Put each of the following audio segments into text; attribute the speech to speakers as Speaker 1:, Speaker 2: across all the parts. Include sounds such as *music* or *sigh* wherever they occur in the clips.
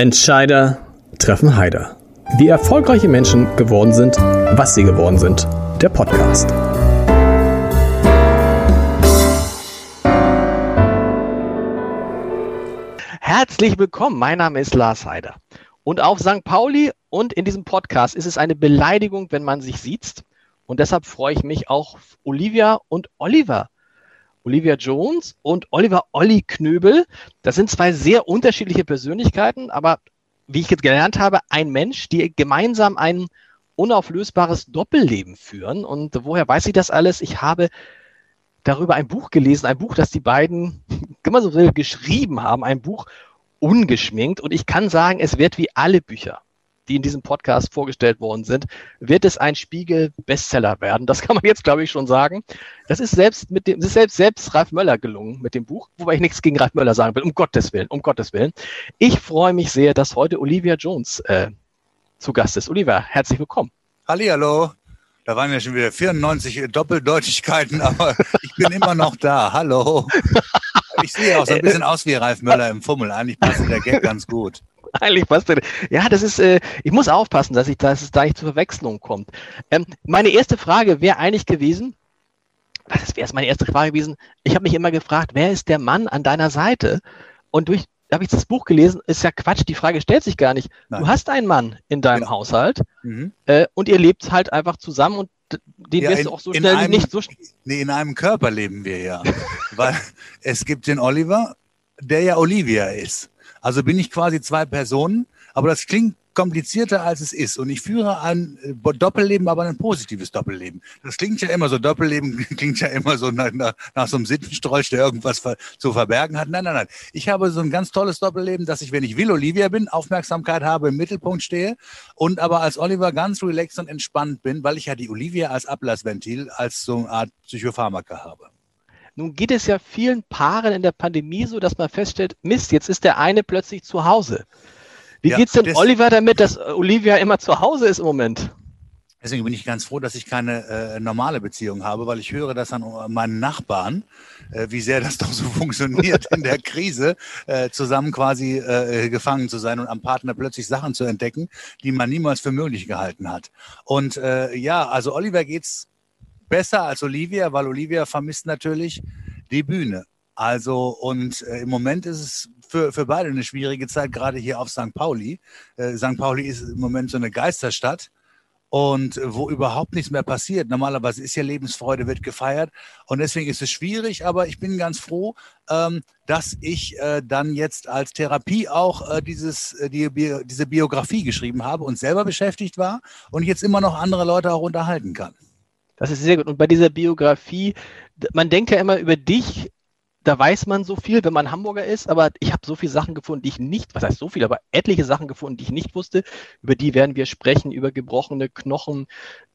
Speaker 1: Entscheider treffen Heider. Wie erfolgreiche Menschen geworden sind, was sie geworden sind. Der Podcast.
Speaker 2: Herzlich willkommen, mein Name ist Lars Heider. Und auf St. Pauli und in diesem Podcast ist es eine Beleidigung, wenn man sich sieht. Und deshalb freue ich mich auch Olivia und Oliver Olivia Jones und Oliver Olli Knöbel. Das sind zwei sehr unterschiedliche Persönlichkeiten, aber wie ich jetzt gelernt habe, ein Mensch, die gemeinsam ein unauflösbares Doppelleben führen. Und woher weiß ich das alles? Ich habe darüber ein Buch gelesen, ein Buch, das die beiden, *laughs* man so will, geschrieben haben, ein Buch ungeschminkt. Und ich kann sagen, es wird wie alle Bücher die in diesem Podcast vorgestellt worden sind, wird es ein Spiegel-Bestseller werden. Das kann man jetzt, glaube ich, schon sagen. Das ist selbst mit dem, das ist selbst, selbst Ralf Möller gelungen mit dem Buch, wobei ich nichts gegen Ralf Möller sagen will, um Gottes Willen, um Gottes Willen. Ich freue mich sehr, dass heute Olivia Jones äh, zu Gast ist. Olivia, herzlich willkommen.
Speaker 3: Hallihallo. Da waren ja schon wieder 94 Doppeldeutigkeiten, *laughs* aber ich bin immer noch da. Hallo. *laughs* Ich sehe auch so ein bisschen aus wie Ralf Möller im Fummel. Eigentlich passt der Gag ganz gut. *laughs*
Speaker 2: Eigentlich passt der. Ja, das ist, äh, ich muss aufpassen, dass, ich, dass es da nicht zur Verwechslung kommt. Ähm, meine erste Frage wäre eigentlich gewesen, das wäre meine erste Frage gewesen, ich habe mich immer gefragt, wer ist der Mann an deiner Seite? Und durch, habe ich das Buch gelesen, ist ja Quatsch, die Frage stellt sich gar nicht. Nein. Du hast einen Mann in deinem ja. Haushalt mhm. äh, und ihr lebt halt einfach zusammen und den ja, wirst in, du auch so schnell
Speaker 3: einem,
Speaker 2: nicht so
Speaker 3: Nee, in einem Körper leben wir ja. *laughs* Weil es gibt den Oliver, der ja Olivia ist. Also bin ich quasi zwei Personen, aber das klingt komplizierter als es ist. Und ich führe ein äh, Doppelleben, aber ein positives Doppelleben. Das klingt ja immer so, Doppelleben *laughs* klingt ja immer so nach, nach, nach so einem Sittenstrolch, der irgendwas ver, zu verbergen hat. Nein, nein, nein. Ich habe so ein ganz tolles Doppelleben, dass ich, wenn ich will, Olivia bin, Aufmerksamkeit habe, im Mittelpunkt stehe und aber als Oliver ganz relaxed und entspannt bin, weil ich ja die Olivia als Ablassventil, als so eine Art Psychopharmaka habe.
Speaker 2: Nun geht es ja vielen Paaren in der Pandemie so, dass man feststellt, Mist, jetzt ist der eine plötzlich zu Hause. Wie ja, es denn Oliver damit, dass Olivia immer zu Hause ist im Moment?
Speaker 3: Deswegen bin ich ganz froh, dass ich keine äh, normale Beziehung habe, weil ich höre das an meinen Nachbarn, äh, wie sehr das *laughs* doch so funktioniert in der Krise, äh, zusammen quasi äh, gefangen zu sein und am Partner plötzlich Sachen zu entdecken, die man niemals für möglich gehalten hat. Und äh, ja, also Oliver geht's besser als Olivia, weil Olivia vermisst natürlich die Bühne. Also, und äh, im Moment ist es für, für beide eine schwierige Zeit, gerade hier auf St. Pauli. Äh, St. Pauli ist im Moment so eine Geisterstadt und äh, wo überhaupt nichts mehr passiert. Normalerweise ist ja Lebensfreude, wird gefeiert und deswegen ist es schwierig, aber ich bin ganz froh, ähm, dass ich äh, dann jetzt als Therapie auch äh, dieses, äh, die, diese Biografie geschrieben habe und selber beschäftigt war und jetzt immer noch andere Leute auch unterhalten kann.
Speaker 2: Das ist sehr gut. Und bei dieser Biografie, man denkt ja immer über dich, da weiß man so viel, wenn man Hamburger ist, aber ich habe so viele Sachen gefunden, die ich nicht, was heißt so viel, aber etliche Sachen gefunden, die ich nicht wusste. Über die werden wir sprechen, über gebrochene Knochen,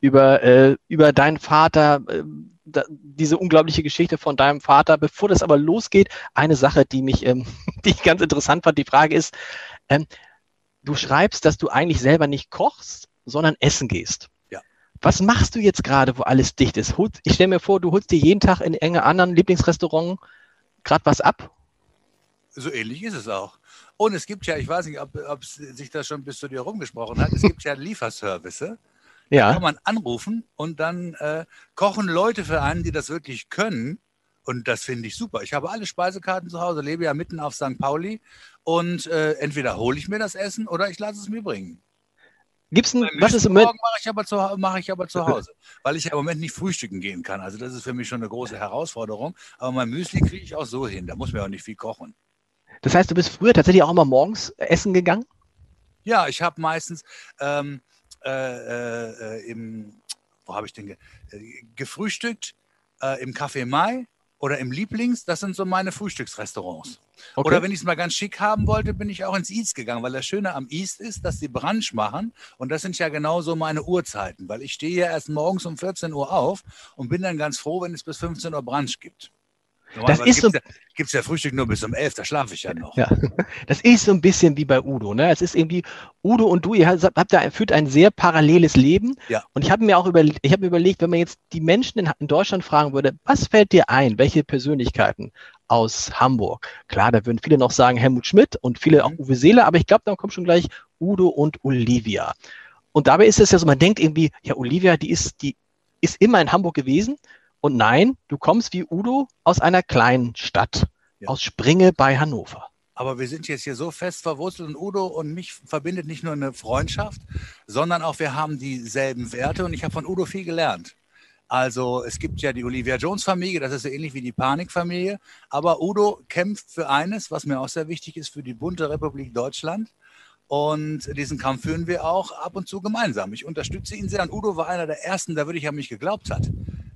Speaker 2: über, äh, über deinen Vater, äh, da, diese unglaubliche Geschichte von deinem Vater. Bevor das aber losgeht, eine Sache, die mich, ähm, *laughs* die ich ganz interessant fand, die Frage ist, ähm, du schreibst, dass du eigentlich selber nicht kochst, sondern essen gehst. Was machst du jetzt gerade, wo alles dicht ist? Ich stelle mir vor, du holst dir jeden Tag in enge anderen Lieblingsrestaurant gerade was ab?
Speaker 3: So ähnlich ist es auch. Und es gibt ja, ich weiß nicht, ob, ob sich das schon bis zu dir rumgesprochen hat, es gibt ja Lieferservice. Ja. Da kann man anrufen und dann äh, kochen Leute für einen, die das wirklich können. Und das finde ich super. Ich habe alle Speisekarten zu Hause, lebe ja mitten auf St. Pauli und äh, entweder hole ich mir das Essen oder ich lasse es mir bringen.
Speaker 2: Gibt's ein,
Speaker 3: was ist im Moment? mache ich, aber zu, mach ich aber zu Hause, weil ich ja im Moment nicht frühstücken gehen kann. Also das ist für mich schon eine große Herausforderung. Aber mein Müsli kriege ich auch so hin. Da muss mir auch nicht viel kochen.
Speaker 2: Das heißt, du bist früher tatsächlich auch immer morgens essen gegangen?
Speaker 3: Ja, ich habe meistens ähm, äh, äh, im, wo habe ich denn ge äh, gefrühstückt? Äh, Im Café Mai oder im Lieblings, das sind so meine Frühstücksrestaurants. Okay. Oder wenn ich es mal ganz schick haben wollte, bin ich auch ins East gegangen, weil das Schöne am East ist, dass sie Brunch machen und das sind ja genau so meine Uhrzeiten, weil ich stehe ja erst morgens um 14 Uhr auf und bin dann ganz froh, wenn es bis 15 Uhr Brunch gibt.
Speaker 2: Das ist so,
Speaker 3: gibt es ja Frühstück nur bis um elf, da schlafe ich ja noch.
Speaker 2: Ja, *laughs* das ist so ein bisschen wie bei Udo. Ne? Es ist irgendwie, Udo und du, ihr habt da, führt ein sehr paralleles Leben. Ja. Und ich habe mir auch über, ich hab überlegt, wenn man jetzt die Menschen in, in, Deutschland fragen würde, was fällt dir ein, welche Persönlichkeiten aus Hamburg. Klar, da würden viele noch sagen Helmut Schmidt und viele auch mhm. Uwe Seele, aber ich glaube, dann kommt schon gleich Udo und Olivia. Und dabei ist es ja so, man denkt irgendwie, ja, Olivia, die ist, die ist immer in Hamburg gewesen. Und nein, du kommst wie Udo aus einer kleinen Stadt, ja. aus Springe bei Hannover.
Speaker 3: Aber wir sind jetzt hier so fest verwurzelt und Udo und mich verbindet nicht nur eine Freundschaft, sondern auch wir haben dieselben Werte und ich habe von Udo viel gelernt. Also es gibt ja die Olivia Jones Familie, das ist so ähnlich wie die Panikfamilie. Aber Udo kämpft für eines, was mir auch sehr wichtig ist, für die bunte Republik Deutschland. Und diesen Kampf führen wir auch ab und zu gemeinsam. Ich unterstütze ihn sehr. Und Udo war einer der ersten, der wirklich an mich geglaubt hat.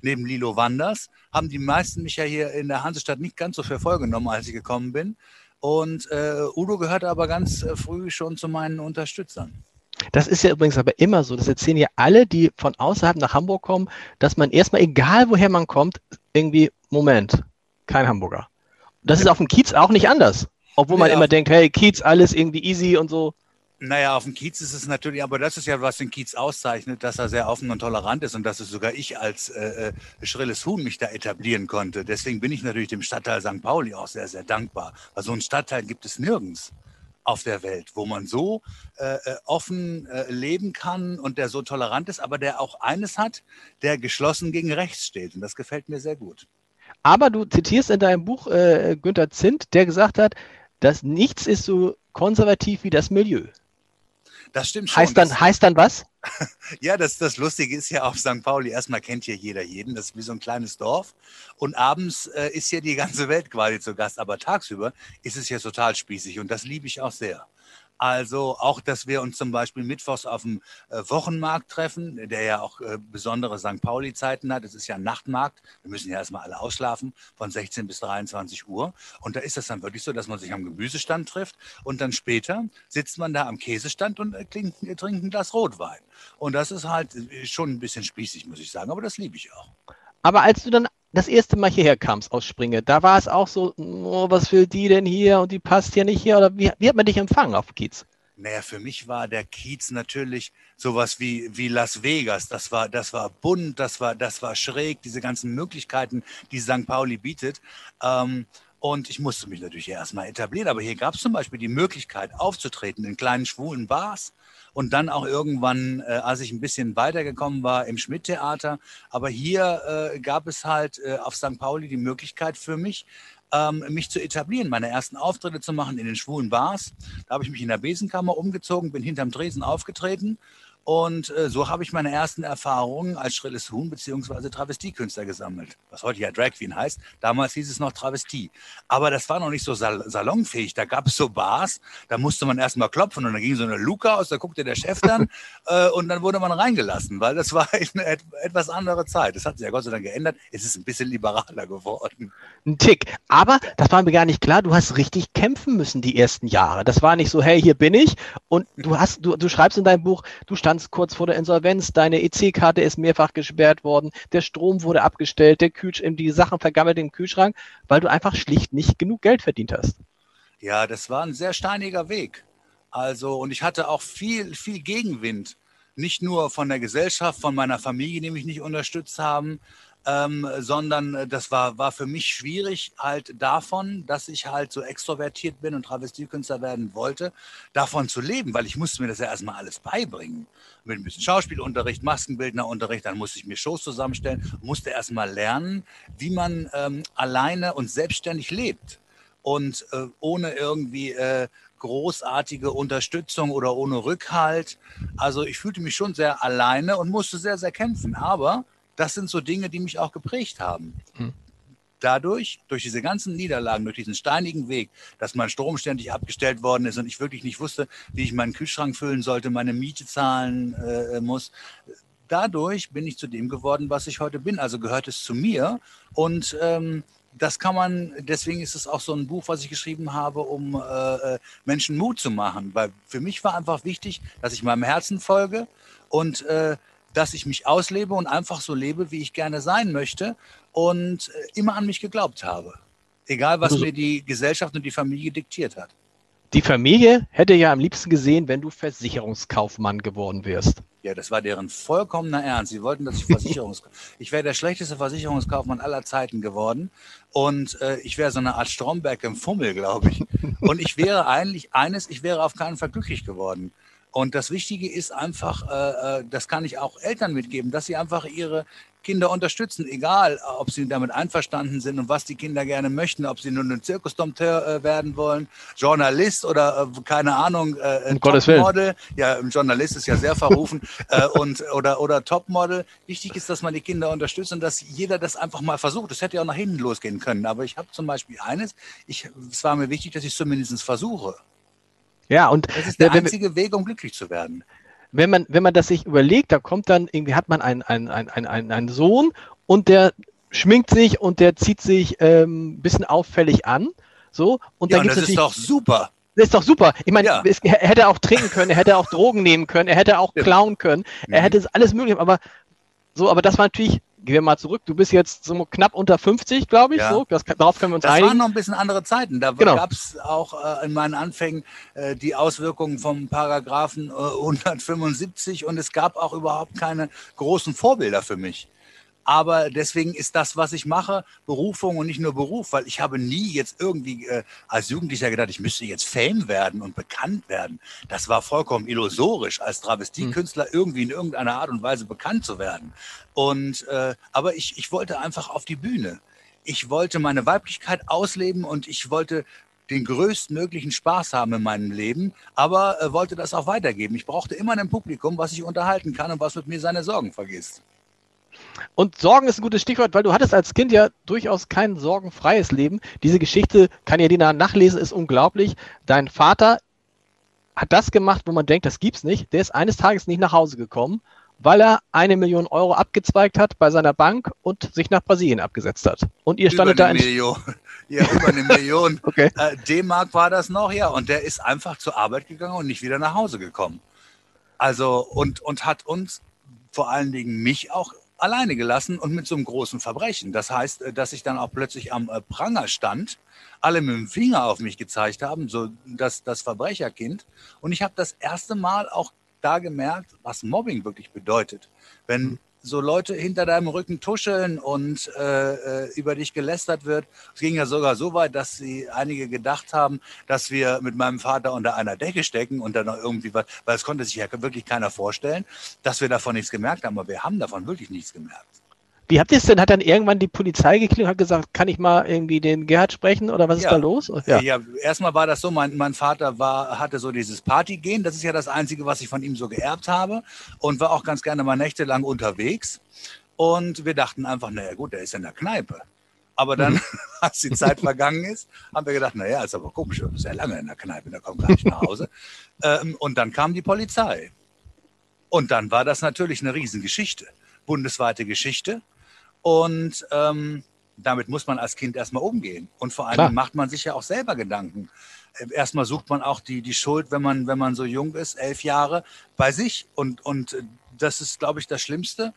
Speaker 3: Neben Lilo Wanders haben die meisten mich ja hier in der Hansestadt nicht ganz so für voll genommen, als ich gekommen bin. Und äh, Udo gehört aber ganz äh, früh schon zu meinen Unterstützern.
Speaker 2: Das ist ja übrigens aber immer so. Das erzählen ja alle, die von außerhalb nach Hamburg kommen, dass man erstmal, egal woher man kommt, irgendwie, Moment, kein Hamburger. Das ist auf dem Kiez auch nicht anders. Obwohl man ja, immer denkt, hey, Kiez, alles irgendwie easy und so.
Speaker 3: Naja, auf dem Kiez ist es natürlich, aber das ist ja, was den Kiez auszeichnet, dass er sehr offen und tolerant ist und dass es sogar ich als äh, äh schrilles Huhn mich da etablieren konnte. Deswegen bin ich natürlich dem Stadtteil St. Pauli auch sehr, sehr dankbar. Weil so einen Stadtteil gibt es nirgends auf der Welt, wo man so äh, äh, offen äh, leben kann und der so tolerant ist, aber der auch eines hat, der geschlossen gegen rechts steht. Und das gefällt mir sehr gut.
Speaker 2: Aber du zitierst in deinem Buch äh, Günther Zint, der gesagt hat, dass nichts ist so konservativ wie das Milieu.
Speaker 3: Das stimmt schon.
Speaker 2: Heißt dann, heißt dann was? *laughs*
Speaker 3: ja, das, das Lustige ist ja auf St. Pauli, erstmal kennt hier jeder jeden, das ist wie so ein kleines Dorf. Und abends äh, ist hier die ganze Welt quasi zu Gast, aber tagsüber ist es hier total spießig und das liebe ich auch sehr. Also auch, dass wir uns zum Beispiel mittwochs auf dem äh, Wochenmarkt treffen, der ja auch äh, besondere St. Pauli-Zeiten hat. Es ist ja ein Nachtmarkt. Wir müssen ja erstmal alle ausschlafen von 16 bis 23 Uhr. Und da ist es dann wirklich so, dass man sich am Gemüsestand trifft und dann später sitzt man da am Käsestand und äh, trinkt ein Glas Rotwein. Und das ist halt schon ein bisschen spießig, muss ich sagen. Aber das liebe ich auch.
Speaker 2: Aber als du dann das erste Mal hierher kamst aus Springe, da war es auch so, oh, was will die denn hier und die passt hier nicht hier? Oder wie, wie hat man dich empfangen auf Kiez?
Speaker 3: Naja, für mich war der Kiez natürlich sowas wie, wie Las Vegas. Das war, das war bunt, das war, das war schräg, diese ganzen Möglichkeiten, die St. Pauli bietet. Ähm, und ich musste mich natürlich erstmal etablieren. Aber hier gab es zum Beispiel die Möglichkeit, aufzutreten in kleinen schwulen Bars und dann auch irgendwann, äh, als ich ein bisschen weitergekommen war, im Schmidt-Theater. Aber hier äh, gab es halt äh, auf St. Pauli die Möglichkeit für mich, ähm, mich zu etablieren, meine ersten Auftritte zu machen in den schwulen Bars. Da habe ich mich in der Besenkammer umgezogen, bin hinterm Tresen aufgetreten und äh, so habe ich meine ersten Erfahrungen als schrilles Huhn bzw. Travestiekünstler gesammelt, was heute ja Drag Queen heißt. Damals hieß es noch Travestie. Aber das war noch nicht so sal salonfähig. Da gab es so Bars, da musste man erstmal klopfen und dann ging so eine Luke aus, da guckte der Chef dann *laughs* äh, und dann wurde man reingelassen, weil das war *laughs* eine et etwas andere Zeit. Das hat sich ja Gott sei Dank geändert. Es ist ein bisschen liberaler geworden.
Speaker 2: Ein Tick. Aber das war mir gar nicht klar. Du hast richtig kämpfen müssen die ersten Jahre. Das war nicht so, hey, hier bin ich. Und du *laughs* hast, du, du schreibst in deinem Buch, du standst ganz kurz vor der Insolvenz, deine EC-Karte ist mehrfach gesperrt worden, der Strom wurde abgestellt, der Kühl die Sachen vergammelt im Kühlschrank, weil du einfach schlicht nicht genug Geld verdient hast.
Speaker 3: Ja, das war ein sehr steiniger Weg. Also, und ich hatte auch viel, viel Gegenwind. Nicht nur von der Gesellschaft, von meiner Familie, die mich nicht unterstützt haben, ähm, sondern äh, das war, war für mich schwierig halt davon, dass ich halt so extrovertiert bin und Travestiekünstler werden wollte, davon zu leben, weil ich musste mir das ja erstmal alles beibringen. Mit ein bisschen Schauspielunterricht, Maskenbildnerunterricht, dann musste ich mir Shows zusammenstellen, musste erstmal lernen, wie man ähm, alleine und selbstständig lebt und äh, ohne irgendwie äh, großartige Unterstützung oder ohne Rückhalt. Also ich fühlte mich schon sehr alleine und musste sehr, sehr kämpfen. Aber das sind so Dinge, die mich auch geprägt haben. Mhm. Dadurch, durch diese ganzen Niederlagen, durch diesen steinigen Weg, dass mein Strom ständig abgestellt worden ist und ich wirklich nicht wusste, wie ich meinen Kühlschrank füllen sollte, meine Miete zahlen äh, muss, dadurch bin ich zu dem geworden, was ich heute bin. Also gehört es zu mir und ähm, das kann man, deswegen ist es auch so ein Buch, was ich geschrieben habe, um äh, äh Menschen Mut zu machen. Weil für mich war einfach wichtig, dass ich meinem Herzen folge und äh, dass ich mich auslebe und einfach so lebe, wie ich gerne sein möchte und äh, immer an mich geglaubt habe. Egal, was also, mir die Gesellschaft und die Familie diktiert hat.
Speaker 2: Die Familie hätte ja am liebsten gesehen, wenn du Versicherungskaufmann geworden wärst.
Speaker 3: Ja, das war deren vollkommener Ernst. Sie wollten, dass ich Versicherungs... *laughs* ich wäre der schlechteste Versicherungskaufmann aller Zeiten geworden. Und äh, ich wäre so eine Art Stromberg im Fummel, glaube ich. Und ich wäre eigentlich eines, ich wäre auf keinen Fall glücklich geworden. Und das Wichtige ist einfach, äh, äh, das kann ich auch Eltern mitgeben, dass sie einfach ihre Kinder unterstützen, egal ob sie damit einverstanden sind und was die Kinder gerne möchten, ob sie nun ein Zirkusdompteur äh, werden wollen, Journalist oder äh, keine Ahnung, äh, um Topmodel. Ja, ein Journalist ist ja sehr verrufen *laughs* äh, und oder oder Topmodel. Wichtig ist, dass man die Kinder unterstützt und dass jeder das einfach mal versucht. Das hätte ja auch nach hinten losgehen können, aber ich habe zum Beispiel eines. Ich, es war mir wichtig, dass ich es zumindest versuche.
Speaker 2: Ja, und
Speaker 3: das ist der einzige Weg, um glücklich zu werden.
Speaker 2: Wenn man, wenn man das sich überlegt, da kommt dann, irgendwie hat man einen, einen, einen, einen, einen Sohn und der schminkt sich und der zieht sich ähm, ein bisschen auffällig an. So, und
Speaker 3: ja,
Speaker 2: dann
Speaker 3: und das ist doch super.
Speaker 2: Das ist doch super. Ich meine, ja. er hätte auch trinken können, er hätte auch Drogen nehmen können, er hätte auch klauen können, er mhm. hätte alles mögliche, aber so, aber das war natürlich gehen wir mal zurück. Du bist jetzt so knapp unter 50, glaube ich. Ja. So, das, darauf können wir uns
Speaker 3: das
Speaker 2: einigen.
Speaker 3: Das waren noch ein bisschen andere Zeiten. Da genau. gab es auch äh, in meinen Anfängen äh, die Auswirkungen vom Paragraphen äh, 175 und es gab auch überhaupt keine großen Vorbilder für mich. Aber deswegen ist das, was ich mache, Berufung und nicht nur Beruf, weil ich habe nie jetzt irgendwie äh, als Jugendlicher gedacht, ich müsste jetzt Fame werden und bekannt werden. Das war vollkommen illusorisch, als Travestiekünstler mhm. irgendwie in irgendeiner Art und Weise bekannt zu werden. Und äh, aber ich, ich wollte einfach auf die Bühne. Ich wollte meine Weiblichkeit ausleben und ich wollte den größtmöglichen Spaß haben in meinem Leben, aber äh, wollte das auch weitergeben. Ich brauchte immer ein Publikum, was ich unterhalten kann und was mit mir seine Sorgen vergisst.
Speaker 2: Und Sorgen ist ein gutes Stichwort, weil du hattest als Kind ja durchaus kein sorgenfreies Leben. Diese Geschichte kann ja die nachlesen, ist unglaublich. Dein Vater hat das gemacht, wo man denkt, das gibt's nicht. Der ist eines Tages nicht nach Hause gekommen, weil er eine Million Euro abgezweigt hat bei seiner Bank und sich nach Brasilien abgesetzt hat. Und ihr standet da in.
Speaker 3: Million. *laughs* Ja, über eine Million. *laughs* okay. Äh, D-Mark war das noch, ja. Und der ist einfach zur Arbeit gegangen und nicht wieder nach Hause gekommen. Also, und, und hat uns vor allen Dingen mich auch alleine gelassen und mit so einem großen Verbrechen. Das heißt, äh, dass ich dann auch plötzlich am äh, Pranger stand, alle mit dem Finger auf mich gezeigt haben, so das, das Verbrecherkind. Und ich habe das erste Mal auch da gemerkt, was Mobbing wirklich bedeutet. Wenn mhm so Leute hinter deinem Rücken tuscheln und äh, äh, über dich gelästert wird. Es ging ja sogar so weit, dass sie einige gedacht haben, dass wir mit meinem Vater unter einer Decke stecken und dann noch irgendwie was, weil es konnte sich ja wirklich keiner vorstellen, dass wir davon nichts gemerkt haben, aber wir haben davon wirklich nichts gemerkt.
Speaker 2: Wie habt ihr es denn? Hat dann irgendwann die Polizei geklingelt und hat gesagt, kann ich mal irgendwie den Gerhard sprechen oder was ist
Speaker 3: ja.
Speaker 2: da los?
Speaker 3: Ja. ja, erstmal war das so, mein, mein Vater war, hatte so dieses Partygehen, das ist ja das Einzige, was ich von ihm so geerbt habe und war auch ganz gerne mal nächtelang unterwegs. Und wir dachten einfach, naja gut, der ist in der Kneipe. Aber dann, mhm. *laughs* als die Zeit vergangen ist, haben wir gedacht, naja, ist aber komisch, ist ja lange in der Kneipe, der kommt gar nicht nach Hause. *laughs* ähm, und dann kam die Polizei. Und dann war das natürlich eine Riesengeschichte, bundesweite Geschichte. Und ähm, damit muss man als Kind erstmal umgehen. Und vor allem Klar. macht man sich ja auch selber Gedanken. Äh, erstmal sucht man auch die, die Schuld, wenn man, wenn man so jung ist, elf Jahre, bei sich. Und, und das ist, glaube ich, das Schlimmste.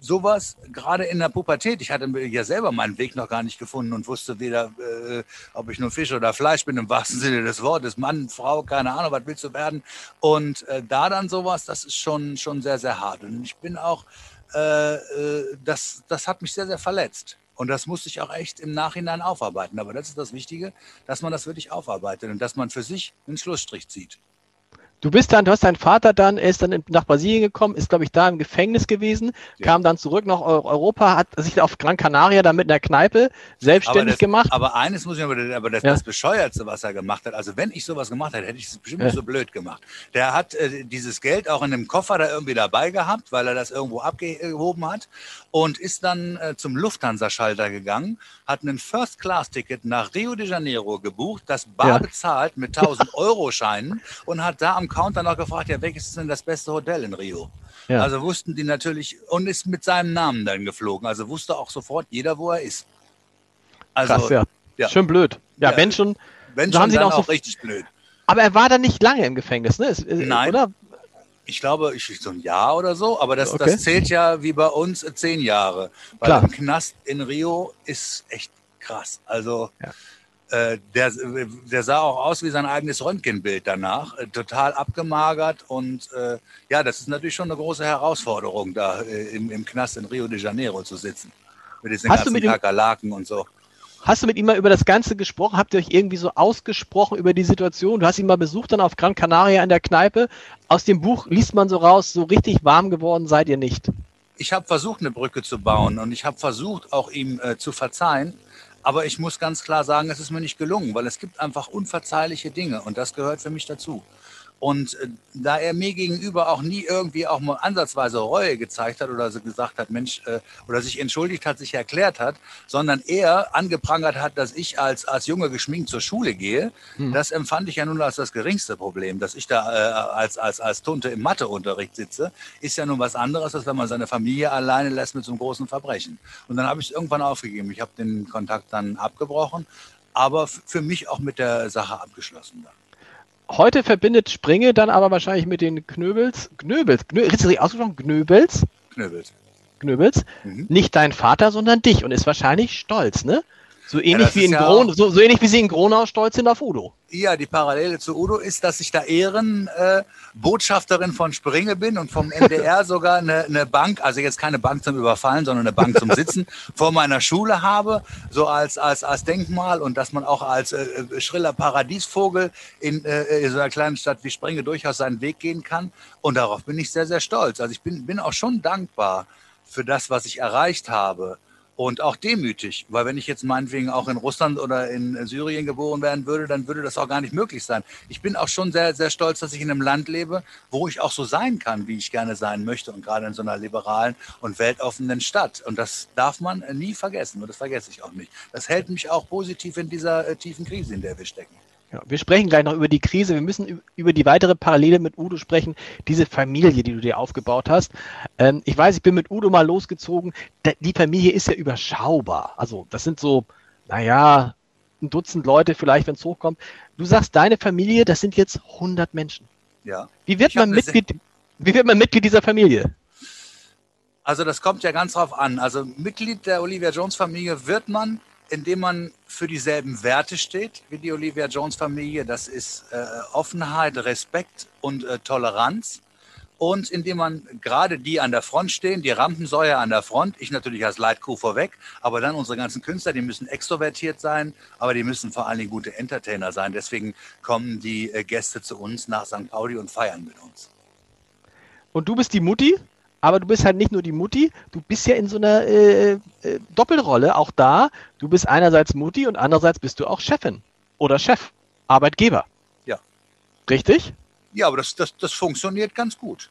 Speaker 3: Sowas, gerade in der Pubertät, ich hatte ja selber meinen Weg noch gar nicht gefunden und wusste weder, äh, ob ich nur Fisch oder Fleisch bin, im wahrsten Sinne des Wortes, Mann, Frau, keine Ahnung, was willst du werden? Und äh, da dann sowas, das ist schon, schon sehr, sehr hart. Und ich bin auch äh, äh, das, das hat mich sehr, sehr verletzt. Und das musste ich auch echt im Nachhinein aufarbeiten. Aber das ist das Wichtige, dass man das wirklich aufarbeitet und dass man für sich einen Schlussstrich zieht.
Speaker 2: Du bist dann, du hast deinen Vater dann, er ist dann nach Brasilien gekommen, ist, glaube ich, da im Gefängnis gewesen, ja. kam dann zurück nach Europa, hat sich auf Gran Canaria dann mit einer Kneipe selbstständig
Speaker 3: aber das,
Speaker 2: gemacht.
Speaker 3: Aber eines muss ich aber, aber das, ja. das Bescheuertste, was er gemacht hat, also wenn ich sowas gemacht hätte, hätte ich es bestimmt ja. nicht so blöd gemacht. Der hat äh, dieses Geld auch in einem Koffer da irgendwie dabei gehabt, weil er das irgendwo abgehoben hat und ist dann äh, zum Lufthansa-Schalter gegangen, hat einen First-Class-Ticket nach Rio de Janeiro gebucht, das bar bezahlt mit 1000 Euro-Scheinen und hat da am Counter noch gefragt, ja, welches ist denn das beste Hotel in Rio? Ja. Also wussten die natürlich und ist mit seinem Namen dann geflogen. Also wusste auch sofort jeder, wo er ist.
Speaker 2: Also, Krass, ja. ja. Schön blöd. Ja, ja, wenn schon.
Speaker 3: Wenn schon, haben sie dann auch so, richtig blöd.
Speaker 2: Aber er war dann nicht lange im Gefängnis, ne?
Speaker 3: Nein. Oder? Ich glaube, ich, so ein Jahr oder so, aber das, okay. das zählt ja wie bei uns zehn Jahre. Weil Klar. im Knast in Rio ist echt krass. Also
Speaker 2: ja.
Speaker 3: Äh, der, der sah auch aus wie sein eigenes Röntgenbild danach, äh, total abgemagert und äh, ja, das ist natürlich schon eine große Herausforderung, da äh, im, im Knast in Rio de Janeiro zu sitzen. Mit diesen
Speaker 2: Hast du
Speaker 3: ganzen
Speaker 2: mit ihm-
Speaker 3: Kakerlaken und so.
Speaker 2: Hast du mit ihm mal über das Ganze gesprochen? Habt ihr euch irgendwie so ausgesprochen über die Situation? Du hast ihn mal besucht dann auf Gran Canaria in der Kneipe. Aus dem Buch liest man so raus, so richtig warm geworden seid ihr nicht.
Speaker 3: Ich habe versucht, eine Brücke zu bauen und ich habe versucht, auch ihm äh, zu verzeihen. Aber ich muss ganz klar sagen, es ist mir nicht gelungen, weil es gibt einfach unverzeihliche Dinge und das gehört für mich dazu. Und äh, da er mir gegenüber auch nie irgendwie auch mal ansatzweise Reue gezeigt hat oder so gesagt hat, Mensch, äh, oder sich entschuldigt hat, sich erklärt hat, sondern er angeprangert hat, dass ich als, als Junge geschminkt zur Schule gehe,
Speaker 2: Hm.
Speaker 3: das empfand ich ja nun als das geringste Problem. Dass ich da äh, als, als, als Tunte im Matheunterricht sitze, ist ja nun was anderes, als wenn man seine Familie alleine lässt mit so einem großen Verbrechen. Und dann habe ich es irgendwann aufgegeben. Ich habe den Kontakt dann abgebrochen, aber für mich auch mit der Sache abgeschlossen. Dann.
Speaker 2: Heute verbindet Springe dann aber wahrscheinlich mit den Knöbels, Knöbels, Knö, ist das richtig ausgesprochen? Knöbels?
Speaker 3: Knöbelt.
Speaker 2: Knöbels?
Speaker 3: Mhm.
Speaker 2: Nicht dein Vater, sondern dich und ist wahrscheinlich stolz, ne? So ähnlich
Speaker 3: das
Speaker 2: wie in
Speaker 3: ja
Speaker 2: Gron, so, so ähnlich wie sie in Gronau stolz sind auf Udo.
Speaker 3: Ja, die Parallele zu Udo ist, dass ich da Ehrenbotschafterin äh, von Springe bin und vom NDR *laughs* sogar eine, eine Bank, also jetzt keine Bank zum Überfallen, sondern eine Bank zum Sitzen, *laughs* vor meiner Schule habe, so als, als, als Denkmal und dass man auch als äh, schriller Paradiesvogel in, äh, in so einer kleinen Stadt wie Springe durchaus seinen Weg gehen kann. Und darauf bin ich sehr, sehr stolz. Also ich bin, bin auch schon dankbar für das, was ich erreicht habe und auch demütig, weil wenn ich jetzt meinetwegen auch in Russland oder in Syrien geboren werden würde, dann würde das auch gar nicht möglich sein. Ich bin auch schon sehr, sehr stolz, dass ich in einem Land lebe, wo ich auch so sein kann, wie ich gerne sein möchte und gerade in so einer liberalen und weltoffenen Stadt. Und das darf man nie vergessen und das vergesse ich auch nicht. Das hält mich auch positiv in dieser äh, tiefen Krise, in der wir stecken.
Speaker 2: Ja, wir sprechen gleich noch über die Krise. Wir müssen über die weitere Parallele mit Udo sprechen. Diese Familie, die du dir aufgebaut hast. Ähm, ich weiß, ich bin mit Udo mal losgezogen. Die Familie ist ja überschaubar. Also das sind so, naja, ein Dutzend Leute vielleicht, wenn es hochkommt. Du sagst, deine Familie, das sind jetzt 100 Menschen.
Speaker 3: Ja.
Speaker 2: Wie wird man Mitglied, wie wird man Mitglied dieser Familie?
Speaker 3: Also das kommt ja ganz drauf an. Also Mitglied der Olivia Jones Familie wird man, indem man für dieselben Werte steht wie die Olivia Jones Familie. Das ist äh, Offenheit, Respekt und äh, Toleranz. Und indem man gerade die an der Front stehen, die Rampensäue an der Front, ich natürlich als Leitkuh vorweg, aber dann unsere ganzen Künstler, die müssen extrovertiert sein, aber die müssen vor allen Dingen gute Entertainer sein. Deswegen kommen die äh, Gäste zu uns nach St. Pauli und feiern mit uns.
Speaker 2: Und du bist die Mutti, aber du bist halt nicht nur die Mutti, du bist ja in so einer äh, äh, Doppelrolle auch da. Du bist einerseits Mutti und andererseits bist du auch Chefin oder Chef, Arbeitgeber.
Speaker 3: Ja.
Speaker 2: Richtig?
Speaker 3: Ja, aber das, das, das funktioniert ganz gut.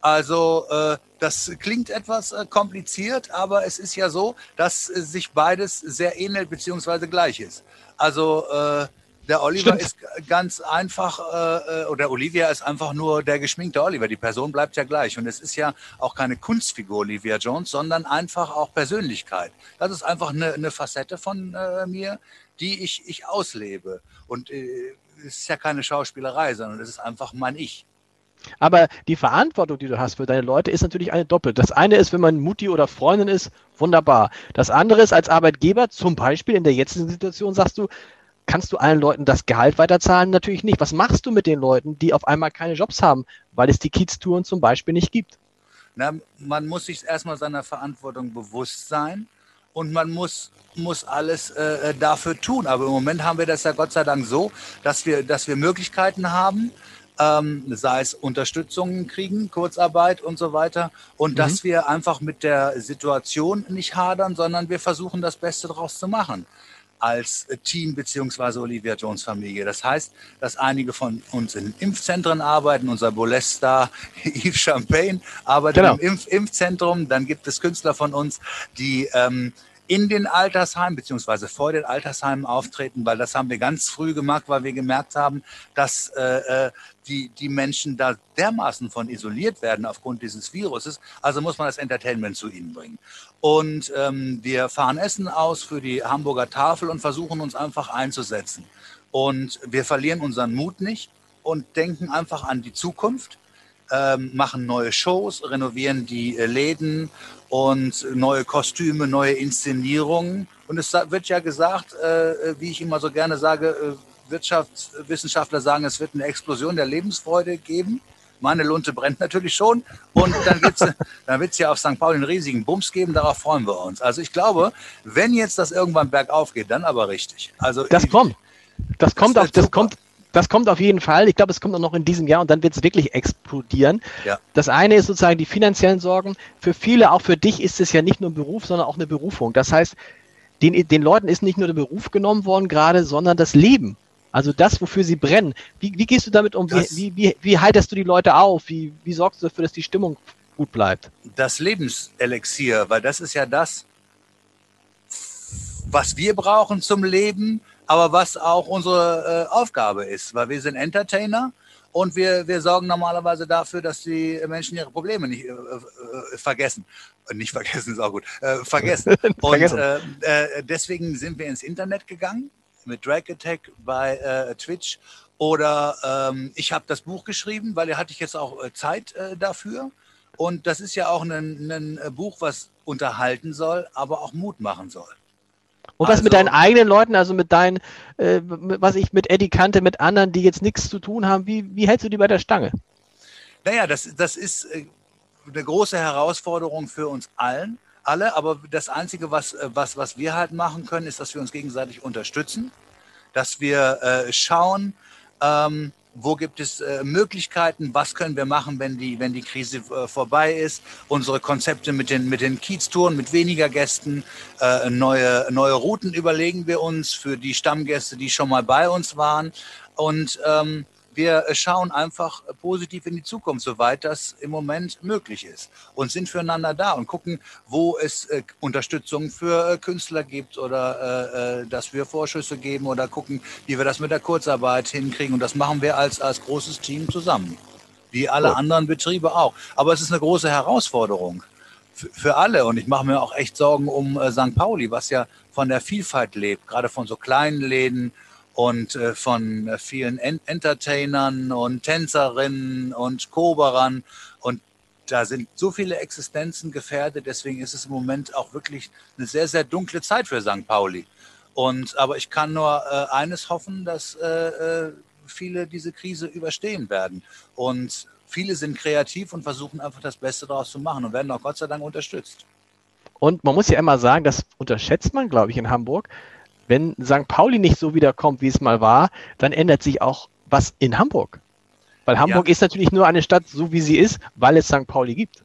Speaker 3: Also äh, das klingt etwas äh, kompliziert, aber es ist ja so, dass äh, sich beides sehr ähnelt beziehungsweise gleich ist. Also äh, der Oliver
Speaker 2: Stimmt.
Speaker 3: ist ganz einfach, äh, äh, oder Olivia ist einfach nur der geschminkte Oliver. Die Person bleibt ja gleich. Und es ist ja auch keine Kunstfigur Olivia Jones, sondern einfach auch Persönlichkeit. Das ist einfach eine, eine Facette von äh, mir, die ich, ich auslebe. Und äh, es ist ja keine Schauspielerei, sondern es ist einfach mein Ich.
Speaker 2: Aber die Verantwortung, die du hast für deine Leute, ist natürlich eine doppelt. Das eine ist, wenn man Mutti oder Freundin ist, wunderbar. Das andere ist, als Arbeitgeber, zum Beispiel in der jetzigen Situation, sagst du, kannst du allen Leuten das Gehalt weiterzahlen? Natürlich nicht. Was machst du mit den Leuten, die auf einmal keine Jobs haben, weil es die Kiez-Touren zum Beispiel nicht gibt?
Speaker 3: Na, man muss sich erstmal seiner Verantwortung bewusst sein und man muss, muss alles äh, dafür tun. Aber im Moment haben wir das ja Gott sei Dank so, dass wir, dass wir Möglichkeiten haben, ähm, sei es Unterstützung kriegen, Kurzarbeit und so weiter. Und
Speaker 2: Mhm.
Speaker 3: dass wir einfach mit der Situation nicht hadern, sondern wir versuchen, das Beste daraus zu machen als Team beziehungsweise Olivia Jones Familie. Das heißt, dass einige von uns in Impfzentren arbeiten. Unser Bolestar *laughs* Yves Champagne arbeitet
Speaker 2: Genau.
Speaker 3: im Impf Impfzentrum. Dann gibt es Künstler von uns, die ähm, in den Altersheimen beziehungsweise vor den Altersheimen auftreten, weil das haben wir ganz früh gemacht, weil wir gemerkt haben, dass äh, äh, die, die Menschen da dermaßen von isoliert werden aufgrund dieses Viruses. Also muss man das Entertainment zu ihnen bringen. Und ähm, wir fahren Essen aus für die Hamburger Tafel und versuchen uns einfach einzusetzen. Und wir verlieren unseren Mut nicht und denken einfach an die Zukunft. Ähm, machen neue Shows, renovieren die äh, Läden und neue Kostüme, neue Inszenierungen. Und es wird ja gesagt, äh, wie ich immer so gerne sage, äh, Wirtschaftswissenschaftler sagen, es wird eine Explosion der Lebensfreude geben. Meine Lunte brennt natürlich schon. Und dann wird es *laughs* dann wird's ja auf St. Pauli einen riesigen Bums geben. Darauf freuen wir uns. Also ich glaube, wenn jetzt das irgendwann bergauf geht, dann aber richtig. Also
Speaker 2: das kommt. Das kommt das auf, das kommt, das kommt auf jeden Fall. Ich glaube, es kommt auch noch in diesem Jahr und dann wird es wirklich explodieren. Ja. Das eine ist sozusagen die finanziellen Sorgen. Für viele, auch für dich, ist es ja nicht nur ein Beruf, sondern auch eine Berufung. Das heißt, den, den Leuten ist nicht nur der Beruf genommen worden gerade, sondern das Leben. Also das, wofür sie brennen. Wie, wie gehst du damit um? Wie, wie, wie, wie haltest du die Leute auf? Wie, wie sorgst du dafür, dass die Stimmung gut bleibt?
Speaker 3: Das Lebenselixier, weil das ist ja das, was wir brauchen zum Leben, aber was auch unsere äh, Aufgabe ist, weil wir sind Entertainer und wir, wir sorgen normalerweise dafür, dass die Menschen ihre Probleme nicht äh, äh, vergessen. Nicht vergessen ist auch gut. Äh, vergessen. *laughs* und äh, äh, deswegen sind wir ins Internet gegangen mit Drag Attack bei äh, Twitch. Oder ähm, ich habe das Buch geschrieben, weil da hatte ich jetzt auch äh, Zeit äh, dafür. Und das ist ja auch ein, ein äh, Buch, was unterhalten soll, aber auch Mut machen soll.
Speaker 2: Und was also, mit deinen eigenen Leuten, also mit deinen, äh, was ich mit Eddie kannte, mit anderen, die jetzt nichts zu tun haben, wie, wie hältst du die bei der Stange?
Speaker 3: Naja, das, das ist äh, eine große Herausforderung für uns allen alle, aber das Einzige, was, äh, was, was wir halt machen können, ist, dass wir uns gegenseitig unterstützen, dass wir äh, schauen, ähm, wo gibt es äh, Möglichkeiten, was können wir machen, wenn die, wenn die Krise äh, vorbei ist, unsere Konzepte mit den, mit den Kieztouren, mit weniger Gästen, äh, neue, neue Routen überlegen wir uns für die Stammgäste, die schon mal bei uns waren. Und ähm, wir schauen einfach positiv in die Zukunft, soweit das im Moment möglich ist und sind füreinander da und gucken, wo es äh, Unterstützung für äh, Künstler gibt oder äh, äh, dass wir Vorschüsse geben oder gucken, wie wir das mit der Kurzarbeit hinkriegen. Und das machen wir als, als großes Team zusammen, wie alle cool. anderen Betriebe auch. Aber es ist eine große Herausforderung für alle. Und ich mache mir auch echt Sorgen um äh, St. Pauli, was ja von der Vielfalt lebt, gerade von so kleinen Läden, und äh, von äh, vielen Entertainern und Tänzerinnen und Koberern. Und da sind so viele Existenzen gefährdet. Deswegen ist es im Moment auch wirklich eine sehr, sehr dunkle Zeit für St. Pauli. Und, aber ich kann nur äh, eines hoffen, dass äh, äh, viele diese Krise überstehen werden. Und viele sind kreativ und versuchen einfach das Beste daraus zu machen und werden auch Gott sei Dank unterstützt.
Speaker 2: Und man muss ja immer sagen, das unterschätzt man, glaube ich, in Hamburg wenn St. Pauli nicht so wiederkommt, wie es mal war, dann ändert sich auch was in Hamburg. Weil Hamburg ja. ist natürlich nur eine Stadt, so wie sie ist, weil es St. Pauli gibt.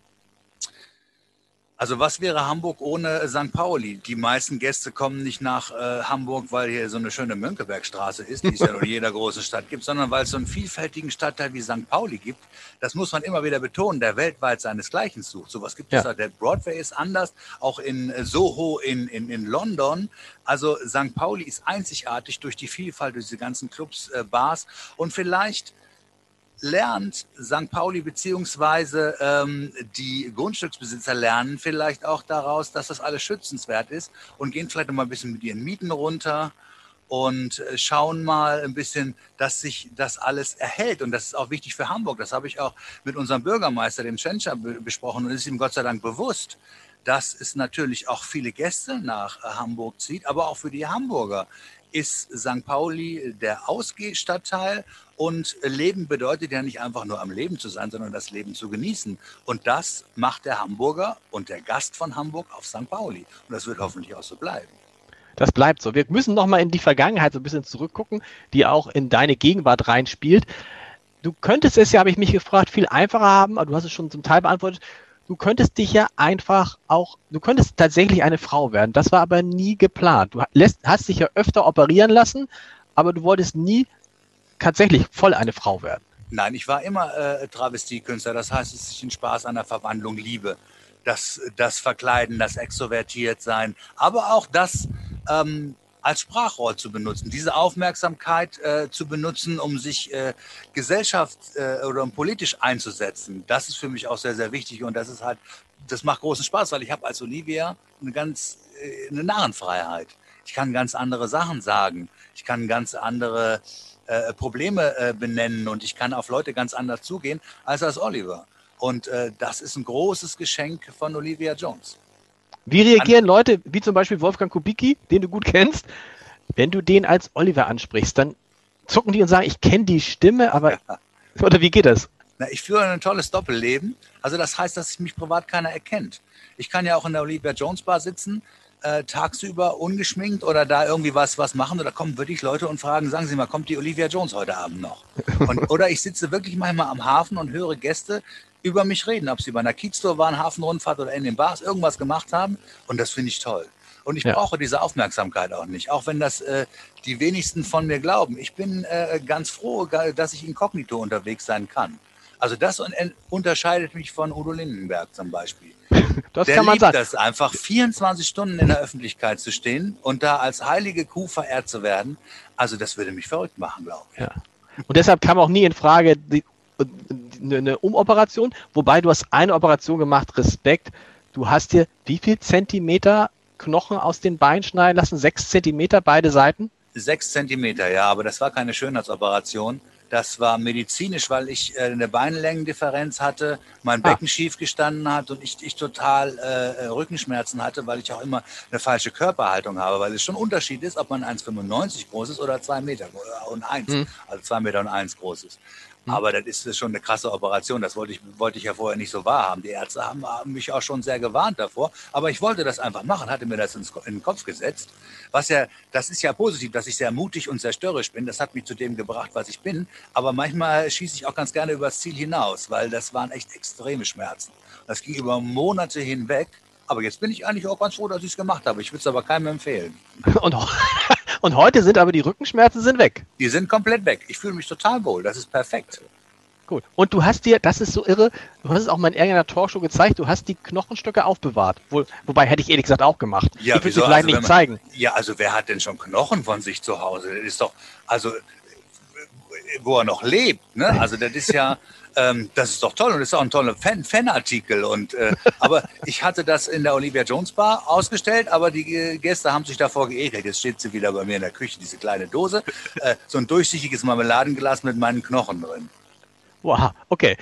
Speaker 3: Also was wäre Hamburg ohne St. Pauli? Die meisten Gäste kommen nicht nach äh, Hamburg, weil hier so eine schöne Mönckebergstraße ist, die es ja *laughs* in jeder großen Stadt gibt, sondern weil es so einen vielfältigen Stadtteil wie St. Pauli gibt. Das muss man immer wieder betonen, der weltweit seinesgleichen sucht. Sowas gibt es ja. Der Broadway ist anders, auch in äh, Soho in, in, in London. Also St. Pauli ist einzigartig durch die Vielfalt, durch diese ganzen Clubs, äh, Bars und vielleicht lernt St. Pauli beziehungsweise ähm, die Grundstücksbesitzer lernen vielleicht auch daraus, dass das alles schützenswert ist und gehen vielleicht noch mal ein bisschen mit ihren Mieten runter und äh, schauen mal ein bisschen, dass sich das alles erhält. Und das ist auch wichtig für Hamburg. Das habe ich auch mit unserem Bürgermeister, dem Schenscher, besprochen und ist ihm Gott sei Dank bewusst, dass es natürlich auch viele Gäste nach äh, Hamburg zieht, aber auch für die Hamburger ist St. Pauli der Ausgehstadtteil und Leben bedeutet ja nicht einfach nur am Leben zu sein, sondern das Leben zu genießen. Und das macht der Hamburger und der Gast von Hamburg auf St. Pauli. Und das wird hoffentlich auch so bleiben.
Speaker 2: Das bleibt so. Wir müssen nochmal in die Vergangenheit so ein bisschen zurückgucken, die auch in deine Gegenwart reinspielt. Du könntest es ja, habe ich mich gefragt, viel einfacher haben, aber du hast es schon zum Teil beantwortet du könntest dich ja einfach auch, du könntest tatsächlich eine Frau werden. Das war aber nie geplant. Du lässt, hast dich ja öfter operieren lassen, aber du wolltest nie tatsächlich voll eine Frau werden.
Speaker 3: Nein, ich war immer äh, Travestiekünstler. Das heißt, dass ich den Spaß an der Verwandlung liebe. Das, das Verkleiden, das Extrovertiertsein, aber auch das ähm, als Sprachrohr zu benutzen, diese Aufmerksamkeit äh, zu benutzen, um sich äh, Gesellschaft äh, oder um politisch einzusetzen. Das ist für mich auch sehr, sehr wichtig und das ist halt, das macht großen Spaß, weil ich habe als Olivia eine ganz, äh, eine Narrenfreiheit. Ich kann ganz andere Sachen sagen. Ich kann ganz andere äh, Probleme äh, benennen und ich kann auf Leute ganz anders zugehen als als Oliver. Und das ist ein großes Geschenk von Olivia Jones.
Speaker 2: Wie reagieren Leute, wie zum Beispiel Wolfgang Kubicki, den du gut kennst, wenn du den als Oliver ansprichst? Dann zucken die und sagen, ich kenne die Stimme, aber. Ja. Oder wie geht das?
Speaker 3: Na, ich führe ein tolles Doppelleben. Also das heißt, dass mich privat keiner erkennt. Ich kann ja auch in der Olivia Jones Bar sitzen, äh, tagsüber ungeschminkt oder da irgendwie was, was machen. Oder kommen wirklich Leute und fragen, sagen Sie mal, kommt die Olivia Jones heute Abend noch? Und, oder ich sitze wirklich manchmal am Hafen und höre Gäste über mich reden, ob sie bei einer Kieztour waren, Hafenrundfahrt oder in den Bars irgendwas gemacht haben. Und das finde ich toll. Und ich ja. brauche diese Aufmerksamkeit auch nicht, auch wenn das äh, die wenigsten von mir glauben. Ich bin äh, ganz froh, dass ich inkognito unterwegs sein kann. Also das unterscheidet mich von Udo Lindenberg zum Beispiel. *laughs*
Speaker 2: Das der kann man
Speaker 3: liebt sagen. das einfach, 24 Stunden in der Öffentlichkeit zu stehen und da als heilige Kuh verehrt zu werden. Also das würde mich verrückt machen, glaube ich.
Speaker 2: Ja. Und deshalb kam auch nie in Frage die, eine Umoperation, wobei du hast eine Operation gemacht, Respekt. Du hast dir wie viel Zentimeter Knochen aus den Beinen schneiden lassen? Sechs Zentimeter beide Seiten?
Speaker 3: Sechs Zentimeter, ja, aber das war keine Schönheitsoperation. Das war medizinisch, weil ich äh, eine Beinlängendifferenz hatte, mein ah. Becken schief gestanden hat und ich, ich total äh, Rückenschmerzen hatte, weil ich auch immer eine falsche Körperhaltung habe, weil es schon ein Unterschied ist, ob man 1,95 groß ist oder 2 Meter und 1, mhm. also 2 Meter und 1 groß ist. Mhm. Aber das ist schon eine krasse Operation. Das wollte ich, wollte ich ja vorher nicht so wahrhaben. Die Ärzte haben, haben mich auch schon sehr gewarnt davor. Aber ich wollte das einfach machen, hatte mir das ins, in den Kopf gesetzt. Was ja, das ist ja positiv, dass ich sehr mutig und sehr störrisch bin. Das hat mich zu dem gebracht, was ich bin. Aber manchmal schieße ich auch ganz gerne übers Ziel hinaus, weil das waren echt extreme Schmerzen. Das ging über Monate hinweg. Aber jetzt bin ich eigentlich auch ganz froh, dass ich es gemacht habe. Ich würde es aber keinem empfehlen. *laughs*
Speaker 2: Und, und heute sind aber die Rückenschmerzen sind weg.
Speaker 3: Die sind komplett weg. Ich fühle mich total wohl. Das ist perfekt.
Speaker 2: Gut. Und du hast dir, das ist so irre, du hast es auch mal in irgendeiner Talkshow gezeigt, du hast die Knochenstücke aufbewahrt. Wo, wobei hätte ich ehrlich gesagt auch gemacht.
Speaker 3: Ja,
Speaker 2: ich würde sie also, nicht man, zeigen.
Speaker 3: Ja, also wer hat denn schon Knochen von sich zu Hause? Das ist doch, also wo er noch lebt, ne? Also das ist ja, ähm, das ist doch toll und das ist auch ein toller Fan Fanartikel. Und äh, aber ich hatte das in der Olivia Jones Bar ausgestellt, aber die Gäste haben sich davor geekelt. Jetzt steht sie wieder bei mir in der Küche, diese kleine Dose, äh, so ein durchsichtiges Marmeladenglas mit meinen Knochen drin.
Speaker 2: Wow, okay.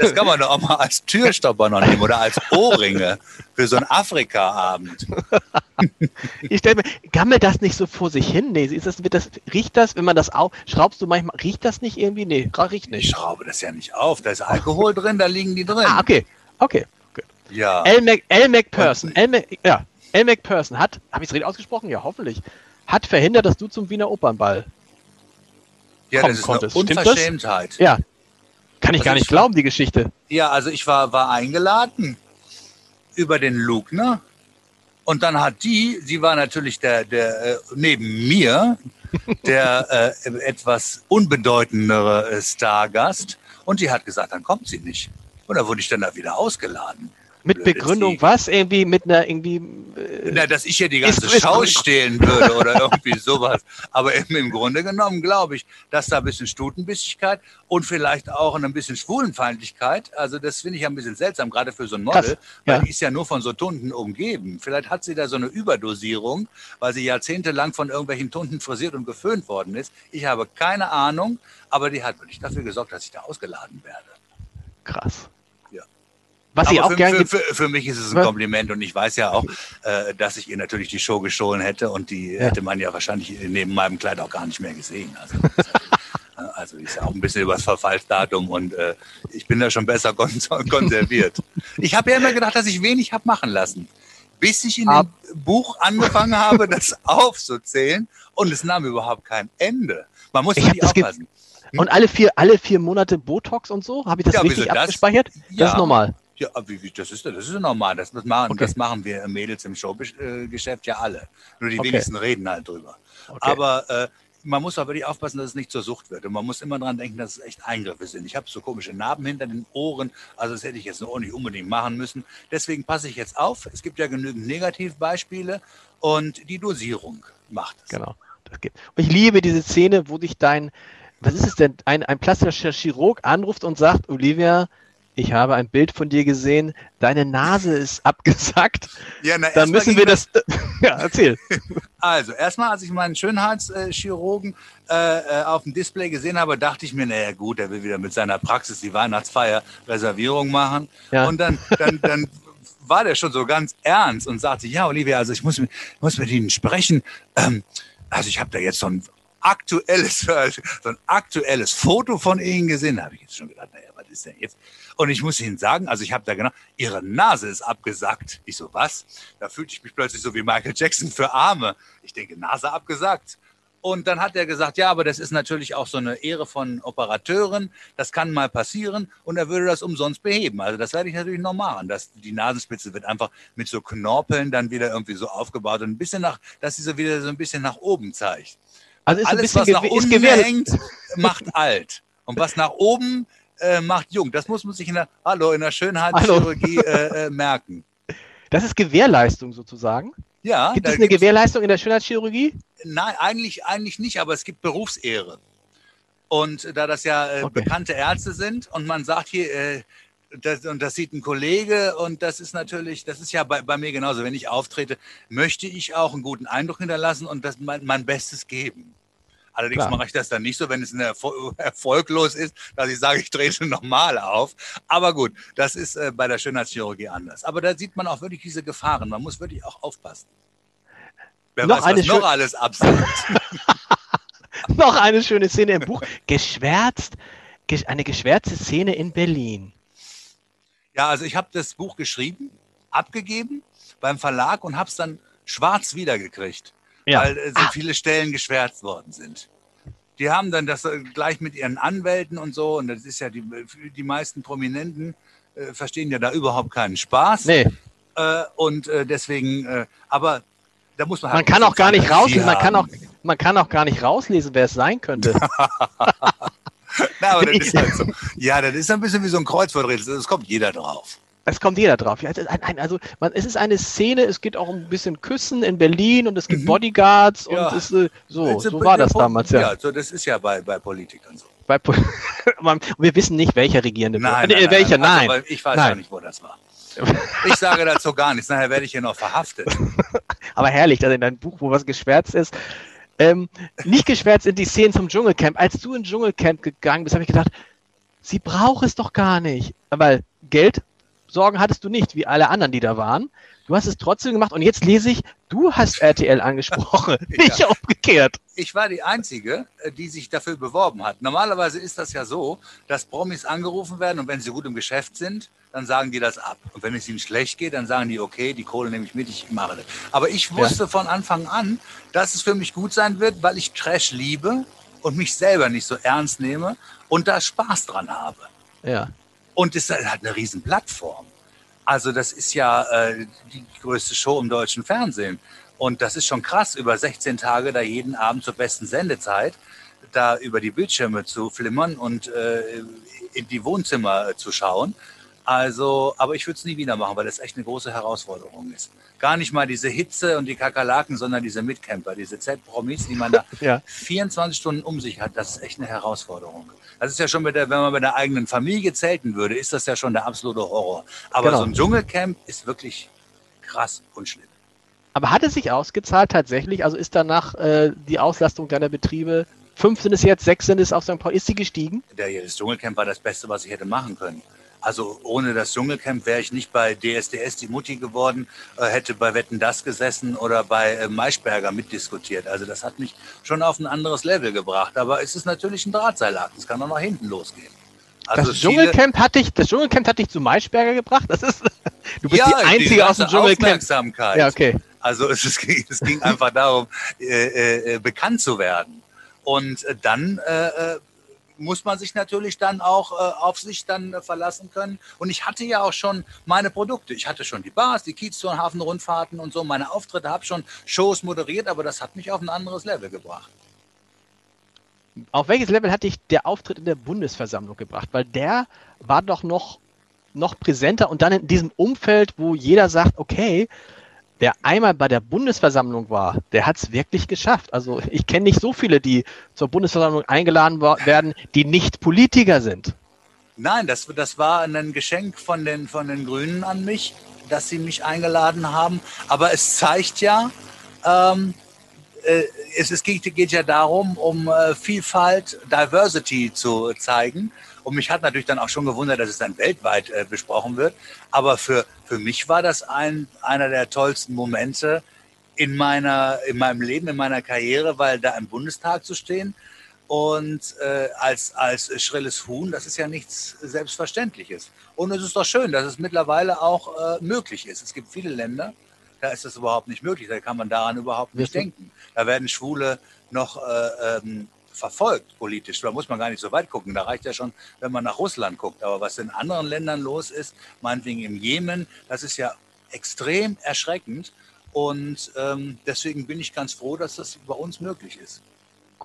Speaker 3: Das kann man doch auch mal als Türstopper noch nehmen oder als Ohrringe für so einen Afrika-Abend. *laughs*
Speaker 2: Ich stelle mir, gammelt das nicht so vor sich hin? Nee, ist das, wird das, riecht das, wenn man das auf, schraubst du manchmal, riecht das nicht irgendwie? Nee, riecht nicht.
Speaker 3: Ich schraube das ja nicht auf, da ist Alkohol drin, da liegen die drin.
Speaker 2: Ah, okay, okay. Good. Ja. L. Mac, L. McPherson, L. Mac, ja, L. McPherson hat, habe ich es richtig ausgesprochen? Ja, hoffentlich, hat verhindert, dass du zum Wiener Opernball
Speaker 3: ja, das ist konntest. eine Unverschämtheit.
Speaker 2: Ja, kann ich also gar nicht glauben, die Geschichte.
Speaker 3: Ja, also ich war, war eingeladen über den Lugner. Und dann hat die, sie war natürlich der, der äh, neben mir, der *laughs* äh, etwas unbedeutendere Stargast. Und die hat gesagt, dann kommt sie nicht. Und da wurde ich dann da wieder ausgeladen.
Speaker 2: Mit Begründung die, was? Irgendwie mit einer irgendwie.
Speaker 3: Äh, na, dass ich ja die ganze ist, Schau stehlen würde oder *laughs* irgendwie sowas. Aber im, im Grunde genommen glaube ich, dass da ein bisschen Stutenbissigkeit und vielleicht auch ein bisschen Schwulenfeindlichkeit, also das finde ich ein bisschen seltsam, gerade für so ein Model, Krass. weil ja. die ist ja nur von so Tunden umgeben. Vielleicht hat sie da so eine Überdosierung, weil sie jahrzehntelang von irgendwelchen Tunden frisiert und geföhnt worden ist. Ich habe keine Ahnung, aber die hat wirklich dafür gesorgt, dass ich da ausgeladen werde.
Speaker 2: Krass.
Speaker 3: Was Aber ich auch für, gern für, für, für, mich ist es ein Kompliment und ich weiß ja auch, äh, dass ich ihr natürlich die Show gestohlen hätte und die ja. hätte man ja wahrscheinlich neben meinem Kleid auch gar nicht mehr gesehen. Also, *laughs* also ist ja auch ein bisschen übers Verfallsdatum und äh, ich bin da schon besser konserviert. ich habe ja immer gedacht, dass ich wenig habe machen lassen, bis ich in Ab dem Buch angefangen habe, das aufzuzählen und es nahm überhaupt kein Ende. Man muss nicht aufpassen.
Speaker 2: Und alle vier, alle vier Monate Botox und so? Habe ich das ja, richtig abgespeichert? Ja. das ist normal.
Speaker 3: Ja, wie, wie, das, ist, das ist normal. Das, das, machen, okay. das machen wir Mädels im Showgeschäft ja alle. Nur die okay. wenigsten reden halt drüber. Okay. Aber äh, man muss aber wirklich aufpassen, dass es nicht zur Sucht wird. Und man muss immer daran denken, dass es echt Eingriffe sind. Ich habe so komische Narben hinter den Ohren. Also das hätte ich jetzt auch nicht unbedingt machen müssen. Deswegen passe ich jetzt auf. Es gibt ja genügend Negativbeispiele und die Dosierung macht es.
Speaker 2: Genau. Das geht. Und ich liebe diese Szene, wo dich dein, was ist es denn, ein, ein plastischer Chirurg anruft und sagt, Olivia, ich habe ein Bild von dir gesehen, deine Nase ist *laughs* abgesackt.
Speaker 3: Ja, na,
Speaker 2: Dann müssen wir das. *laughs* Ja, erzähl. *laughs*
Speaker 3: Also, erstmal, als ich meinen Schönheitschirurgen äh, äh, auf dem Display gesehen habe, dachte ich mir, naja gut, er will wieder mit seiner Praxis die Weihnachtsfeier Reservierung machen.
Speaker 2: Ja.
Speaker 3: Und dann, dann, dann war der schon so ganz ernst und sagte, ja, Olivia, also ich muss, mit- muss mit Ihnen sprechen. Ähm, also ich habe da jetzt so ein aktuelles, so ein aktuelles Foto von Ihnen gesehen. Da habe ich jetzt schon gedacht, naja, ist denn jetzt? Und ich muss Ihnen sagen, also ich habe da genau, Ihre Nase ist abgesackt. Ich so, was? Da fühlte ich mich plötzlich so wie Michael Jackson für Arme. Ich denke, Nase abgesackt. Und dann hat er gesagt, ja, aber das ist natürlich auch so eine Ehre von Operateuren. Das kann mal passieren und er würde das umsonst beheben. Also das werde ich natürlich noch machen. Das, die Nasenspitze wird einfach mit so Knorpeln dann wieder irgendwie so aufgebaut und ein bisschen nach, dass sie so wieder so ein bisschen nach oben zeigt.
Speaker 2: Also
Speaker 3: Alles, was nach unten hängt, macht alt. Und was nach oben äh, macht jung. Das muss man sich in der, hallo, in der Schönheitschirurgie äh, äh, merken.
Speaker 2: Das ist Gewährleistung sozusagen.
Speaker 3: Ja,
Speaker 2: Gibt es eine Gewährleistung in der Schönheitschirurgie?
Speaker 3: Nein, eigentlich, eigentlich nicht, aber es gibt Berufsehre. Und da das ja äh,
Speaker 2: Okay.
Speaker 3: bekannte Ärzte sind und man sagt hier, äh, das, und das sieht ein Kollege und das ist natürlich, das ist ja bei, bei mir genauso. Wenn ich auftrete, möchte ich auch einen guten Eindruck hinterlassen und das mein, mein Bestes geben. Allerdings
Speaker 2: Klar.
Speaker 3: mache ich das dann nicht so, wenn es Erfol *laughs* erfolglos ist, dass ich sage, ich trete nochmal auf. Aber gut, das ist äh, bei der Schönheitschirurgie anders. Aber da sieht man auch wirklich diese Gefahren. Man muss wirklich auch aufpassen. Wer
Speaker 2: Noch
Speaker 3: weiß,
Speaker 2: eine
Speaker 3: was noch alles absagt. *laughs*
Speaker 2: Noch eine schöne Szene im Buch. Geschwärzt. gesch- Eine geschwärzte Szene in Berlin.
Speaker 3: Ja, also ich habe das Buch geschrieben, abgegeben beim Verlag und habe es dann schwarz wiedergekriegt,
Speaker 2: Ja.
Speaker 3: weil äh, so viele Stellen geschwärzt worden sind. Die haben dann das äh, gleich mit ihren Anwälten und so, und das ist ja die, die meisten Prominenten äh, verstehen ja da überhaupt keinen Spaß.
Speaker 2: Nee,
Speaker 3: Äh, und äh, deswegen, äh, aber da muss man halt.
Speaker 2: man kann auch gar nicht rauslesen. Man kann auch, man kann auch gar nicht rauslesen, wer es sein könnte. *laughs* *laughs*
Speaker 3: Na, aber das ist halt so. Ja, das ist ein bisschen wie so ein Kreuzworträtsel. Das kommt jeder drauf.
Speaker 2: Es kommt jeder drauf. Ja, es ist ein, ein, also man, es ist eine Szene, es geht auch ein bisschen Küssen in Berlin und es gibt
Speaker 3: Mhm.
Speaker 2: Bodyguards
Speaker 3: Ja.
Speaker 2: und es, äh, so,
Speaker 3: Also,
Speaker 2: so war das damals, ja.
Speaker 3: Ja, so, das ist ja bei, bei Politikern so.
Speaker 2: Bei Pol- *laughs* wir wissen nicht, welcher regierende
Speaker 3: Nein,
Speaker 2: äh,
Speaker 3: nein, nein,
Speaker 2: welcher,
Speaker 3: nein.
Speaker 2: nein.
Speaker 3: Also, ich weiß
Speaker 2: Nein.
Speaker 3: ja nicht, wo das war. Ich sage dazu gar nichts, nachher werde ich hier noch verhaftet. *laughs*
Speaker 2: Aber herrlich, dass in deinem Buch, wo was geschwärzt ist. Ähm, nicht geschwärzt sind die Szenen vom Dschungelcamp. Als du ins Dschungelcamp gegangen bist, habe ich gedacht, sie braucht es doch gar nicht. Weil Geld Sorgen hattest du nicht, wie alle anderen, die da waren. Du hast es trotzdem gemacht und jetzt lese ich, du hast RTL angesprochen, *laughs* nicht umgekehrt.
Speaker 3: Ich war die Einzige, äh, die sich dafür beworben hat. Normalerweise ist das ja so, dass Promis angerufen werden und wenn sie gut im Geschäft sind, dann sagen die das ab. Und wenn es ihnen schlecht geht, dann sagen die, okay, die Kohle nehme ich mit, ich mache das. Aber ich wusste von Anfang an, dass es für mich gut sein wird, weil ich Trash liebe und mich selber nicht so ernst nehme und da Spaß dran habe.
Speaker 2: Ja.
Speaker 3: Und es hat eine riesen Plattform. Also das ist ja äh, die größte Show im deutschen Fernsehen. Und das ist schon krass, über 16 Tage da jeden Abend zur besten Sendezeit da über die Bildschirme zu flimmern und äh, in die Wohnzimmer äh, zu schauen. Also, aber ich würde es nie wieder machen, weil das echt eine große Herausforderung ist. Gar nicht mal diese Hitze und die Kakerlaken, sondern diese Mitcamper, diese Z-Promis, die man da *laughs*
Speaker 2: Ja.
Speaker 3: 24 Stunden um sich hat, das ist echt eine Herausforderung. Das ist ja schon mit der, wenn man mit der eigenen Familie zelten würde, ist das ja schon der absolute Horror. Aber
Speaker 2: Genau.
Speaker 3: so ein Dschungelcamp ist wirklich krass und schlimm.
Speaker 2: Aber hat es sich ausgezahlt tatsächlich? Also ist danach äh, die Auslastung deiner Betriebe, fünf sind es jetzt, sechs sind es auf St. Paul, ist sie gestiegen?
Speaker 3: Der, das Dschungelcamp war das Beste, was ich hätte machen können. Also ohne das Dschungelcamp wäre ich nicht bei DSDS die Mutti geworden, äh, hätte bei Wetten das gesessen oder bei äh, Maischberger mitdiskutiert. Also das hat mich schon auf ein anderes Level gebracht. Aber es ist natürlich ein Drahtseilakt. Es kann auch nach hinten losgehen. Also
Speaker 2: das, Dschungelcamp hat dich, das Dschungelcamp hat dich zu Maischberger gebracht? Das ist, du bist
Speaker 3: ja,
Speaker 2: die Einzige aus dem Dschungelcamp.
Speaker 3: Aufmerksamkeit.
Speaker 2: Ja, okay.
Speaker 3: Also es, ging, *laughs* es ging einfach darum, äh, äh, bekannt zu werden. Und äh, dann äh, muss man sich natürlich dann auch äh, auf sich dann äh, verlassen können. Und ich hatte ja auch schon meine Produkte. Ich hatte schon die Bars, die Kieztouren, Hafenrundfahrten und so. Meine Auftritte, habe schon Shows moderiert, aber das hat mich auf ein anderes Level gebracht.
Speaker 2: Auf welches Level hat dich der Auftritt in der Bundesversammlung gebracht? Weil der war doch noch, noch präsenter und dann in diesem Umfeld, wo jeder sagt, okay, wer einmal bei der Bundesversammlung war, der hat es wirklich geschafft. Also ich kenne nicht so viele, die zur Bundesversammlung eingeladen werden, die nicht Politiker sind.
Speaker 3: Nein, das, das war ein Geschenk von den, von den Grünen an mich, dass sie mich eingeladen haben. Aber es zeigt ja, ähm, äh, es, es geht, geht, ja darum, um äh, Vielfalt, Diversity zu zeigen. Und mich hat natürlich dann auch schon gewundert, dass es dann weltweit äh, besprochen wird. Aber für, für mich war das ein, einer der tollsten Momente in, meiner, in meinem Leben, in meiner Karriere, weil da im Bundestag zu stehen und äh, als, als schrilles Huhn, das ist ja nichts Selbstverständliches. Und es ist doch schön, dass es mittlerweile auch äh, möglich ist. Es gibt viele Länder, da ist das überhaupt nicht möglich. Da kann man daran überhaupt nicht denken. Da werden Schwule noch äh, ähm, verfolgt politisch. Da muss man gar nicht so weit gucken. Da reicht ja schon, wenn man nach Russland guckt. Aber was in anderen Ländern los ist, meinetwegen im Jemen, das ist ja extrem erschreckend. Und ähm, deswegen bin ich ganz froh, dass das bei uns möglich ist.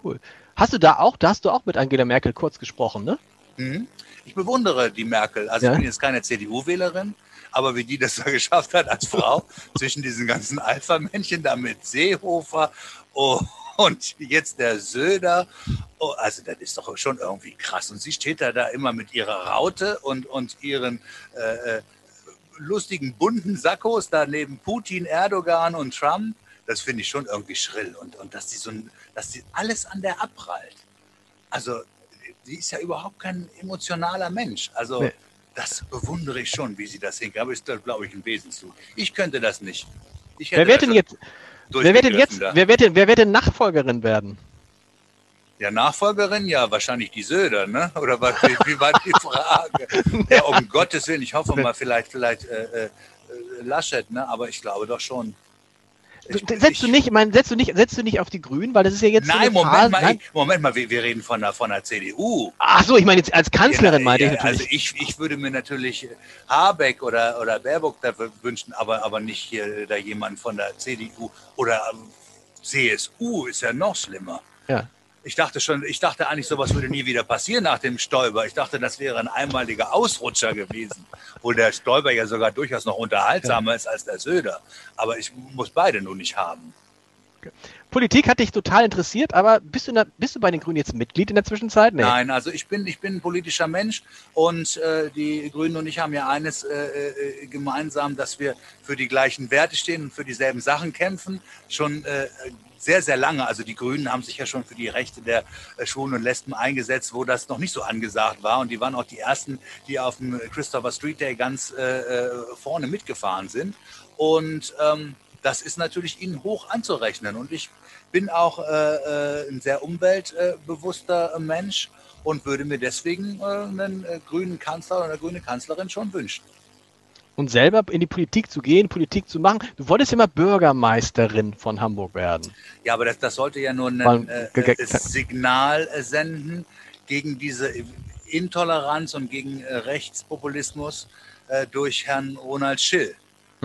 Speaker 2: Cool. Hast du da auch, da hast du auch mit Angela Merkel kurz gesprochen, ne?
Speaker 3: Mhm. Ich bewundere die Merkel. Also ja. ich bin jetzt keine CDU-Wählerin, aber wie die das da *laughs* geschafft hat als Frau, zwischen diesen ganzen Alpha-Männchen da mit Seehofer oh, *laughs* und jetzt der Söder. Oh, also das ist doch schon irgendwie krass. Und sie steht da, da immer mit ihrer Raute und, und ihren äh, äh lustigen bunten Sakkos da neben Putin, Erdogan und Trump. Das finde ich schon irgendwie schrill. Und, und dass, die so, dass die alles an der abprallt. Also die ist ja überhaupt kein emotionaler Mensch. Also nee. das bewundere ich schon, wie sie das hinkriegt. Aber ist, glaube ich, ein Wesenszug. Ich könnte das nicht.
Speaker 2: wer wird denn jetzt, wer wird denn jetzt, wer wird denn, wer wird denn Nachfolgerin werden?
Speaker 3: Ja, Nachfolgerin, ja, wahrscheinlich die Söder, ne? Oder was, wie war die Frage? *laughs* ja, um Gottes Willen, ich hoffe mal, vielleicht, vielleicht äh, äh, Laschet, ne? Aber ich glaube doch schon.
Speaker 2: Setzt ich, du nicht, ich meine, setzt du nicht, setzt du nicht auf die Grünen, weil das ist ja jetzt.
Speaker 3: Nein, so Moment Phase, mal, nein? Ich, Moment mal, wir, wir, reden von der, von der CDU.
Speaker 2: Ach so, ich meine jetzt als Kanzlerin ja, meinte
Speaker 3: ja,
Speaker 2: ich
Speaker 3: natürlich. Also ich, ich würde mir natürlich Habeck oder, oder Baerbock dafür wünschen, aber, aber nicht hier da jemand von der CDU oder CSU ist ja noch schlimmer.
Speaker 2: Ja.
Speaker 3: Ich dachte schon, ich dachte eigentlich, sowas würde nie wieder passieren nach dem Stoiber. Ich dachte, das wäre ein einmaliger Ausrutscher gewesen, wo der Stoiber ja sogar durchaus noch unterhaltsamer ist als der Söder. Aber ich muss beide nun nicht haben.
Speaker 2: Politik hat dich total interessiert, aber bist du, der, bist du bei den Grünen jetzt Mitglied in der Zwischenzeit?
Speaker 3: Nee. Nein, also ich bin, ich bin ein politischer Mensch und äh, die Grünen und ich haben ja eines äh, äh, gemeinsam, dass wir für die gleichen Werte stehen und für dieselben Sachen kämpfen. Schon äh, sehr, sehr lange. Also die Grünen haben sich ja schon für die Rechte der äh, Schwulen und Lesben eingesetzt, wo das noch nicht so angesagt war. Und die waren auch die ersten, die auf dem Christopher Street Day ganz äh, äh, vorne mitgefahren sind. Und ähm, das ist natürlich ihnen hoch anzurechnen. Und ich bin auch äh, äh ein sehr umweltbewusster Mensch und würde mir deswegen äh, einen grünen Kanzler oder eine grüne Kanzlerin schon wünschen
Speaker 2: und selber in die Politik zu gehen, Politik zu machen. Du wolltest ja mal Bürgermeisterin von Hamburg werden.
Speaker 3: Ja, aber das, das sollte ja nur ein äh, äh, Signal senden gegen diese Intoleranz und gegen äh, Rechtspopulismus äh, durch Herrn Ronald Schill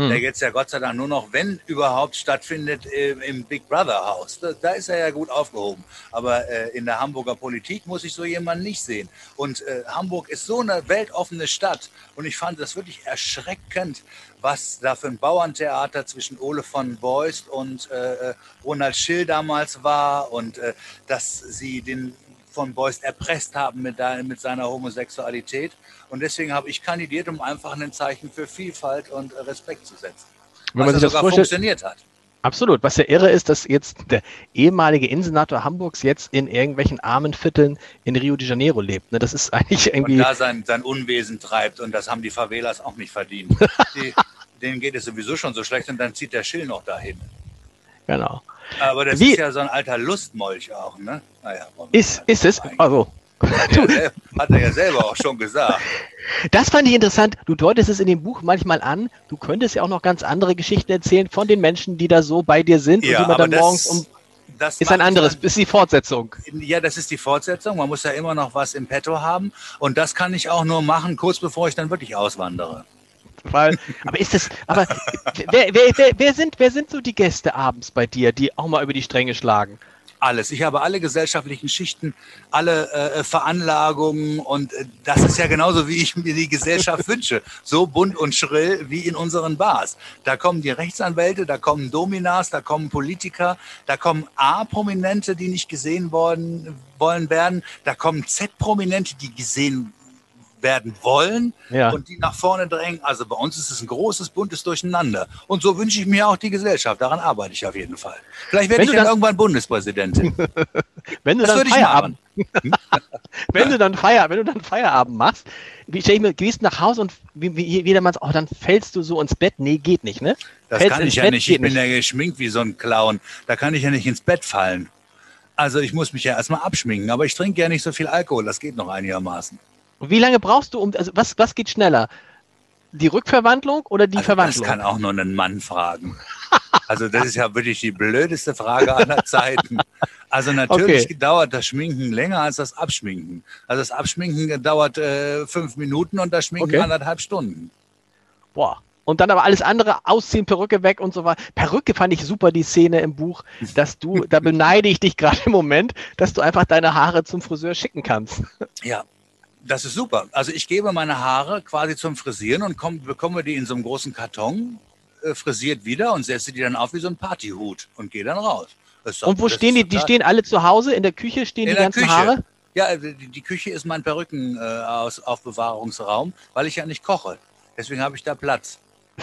Speaker 3: hm. der jetzt ja Gott sei Dank nur noch, wenn überhaupt, stattfindet im, im Big Brother Haus. Da, da, ist er ja gut aufgehoben. Aber äh, in der Hamburger Politik muss ich so jemanden nicht sehen. Und äh, Hamburg ist so eine weltoffene Stadt. Und ich fand das wirklich erschreckend, was da für ein Bauerntheater zwischen Ole von Beust und äh, äh Ronald Schill damals war und äh, dass sie den von Beust erpresst haben mit, mit seiner Homosexualität. Und deswegen habe ich kandidiert, um einfach ein Zeichen für Vielfalt und Respekt zu setzen.
Speaker 2: Wenn man sich das sogar funktioniert hat. Absolut. Was ja irre ist, dass jetzt der ehemalige Innensenator Hamburgs jetzt in irgendwelchen armen Vierteln in Rio de Janeiro lebt. Ne? Das ist *laughs* eigentlich irgendwie. Und
Speaker 3: da sein, sein Unwesen treibt und das haben die Favelas auch nicht verdient. *laughs* die, denen geht es sowieso schon so schlecht und dann zieht der Schill noch dahin.
Speaker 2: Genau.
Speaker 3: Aber das Wie? ist ja so ein alter Lustmolch auch, ne?
Speaker 2: Naja, ist, ist es? Also.
Speaker 3: Hat *laughs* er, hat er ja selber auch schon gesagt.
Speaker 2: Das fand ich interessant. Du deutest es in dem Buch manchmal an. Du könntest ja auch noch ganz andere Geschichten erzählen von den Menschen, die da so bei dir sind
Speaker 3: ja,
Speaker 2: und
Speaker 3: die man dann
Speaker 2: das, morgens um. Das ist ein anderes, dann, ist die Fortsetzung.
Speaker 3: Ja, das ist die Fortsetzung. Man muss ja immer noch was im Petto haben. Und das kann ich auch nur machen, kurz bevor ich dann wirklich auswandere.
Speaker 2: Weil, aber ist das, aber wer, wer, wer, wer, sind, wer sind so die Gäste abends bei dir, die auch mal über die Stränge schlagen?
Speaker 3: Alles. Ich habe alle gesellschaftlichen Schichten, alle äh, Veranlagungen und äh, das ist ja genauso, wie ich mir die Gesellschaft *laughs* wünsche. So bunt und schrill wie in unseren Bars. Da kommen die Rechtsanwälte, da kommen Dominas, da kommen Politiker, da kommen A-Prominente, die nicht gesehen worden wollen werden, da kommen Z-Prominente, die gesehen werden wollen
Speaker 2: Ja.
Speaker 3: und die nach vorne drängen. Also bei uns ist es ein großes, buntes Durcheinander. Und so wünsche ich mir auch die Gesellschaft. Daran arbeite ich auf jeden Fall. Vielleicht werde
Speaker 2: Wenn
Speaker 3: ich dann irgendwann Bundespräsidentin. *laughs*
Speaker 2: Wenn du
Speaker 3: Das
Speaker 2: dann Feierabend,
Speaker 3: machen. *laughs*
Speaker 2: wenn du dann Feier, wenn du dann Feierabend machst, wie stell ich mir, gehst nach Hause und wie, wie man oh, dann fällst du so ins Bett. Nee, geht nicht, ne?
Speaker 3: Das
Speaker 2: Fällst
Speaker 3: kann ich ja
Speaker 2: Bett,
Speaker 3: nicht. Ich bin ja geschminkt wie so ein Clown. Da kann ich ja nicht ins Bett fallen. Also ich muss mich ja erstmal abschminken. Aber ich trinke ja nicht so viel Alkohol. Das geht noch einigermaßen.
Speaker 2: Wie lange brauchst du, um, also was, was geht schneller? Die Rückverwandlung oder die
Speaker 3: Also das
Speaker 2: Verwandlung?
Speaker 3: kann auch nur einen Mann fragen. Also das ist ja wirklich die blödeste Frage aller *laughs* Zeiten. Also natürlich
Speaker 2: Okay.
Speaker 3: dauert das Schminken länger als das Abschminken. Also das Abschminken dauert äh, fünf Minuten und das Schminken
Speaker 2: Okay.
Speaker 3: anderthalb Stunden.
Speaker 2: Boah. Und dann aber alles andere ausziehen, Perücke weg und so weiter. Perücke fand ich super, die Szene im Buch, dass du, da *laughs* beneide ich dich gerade im Moment, dass du einfach deine Haare zum Friseur schicken kannst.
Speaker 3: Ja, das ist super. Also ich gebe meine Haare quasi zum Frisieren und komm, bekomme die in so einem großen Karton äh, frisiert wieder und setze die dann auf wie so ein Partyhut und gehe dann raus. Doch-
Speaker 2: Und wo stehen die? Die stehen alle zu Hause in der Küche, stehen
Speaker 3: In
Speaker 2: die ganzen
Speaker 3: Küche.
Speaker 2: Haare?
Speaker 3: Ja, also die, die Küche ist mein Perücken äh, weil ich ja nicht koche. Deswegen habe ich da Platz. *laughs*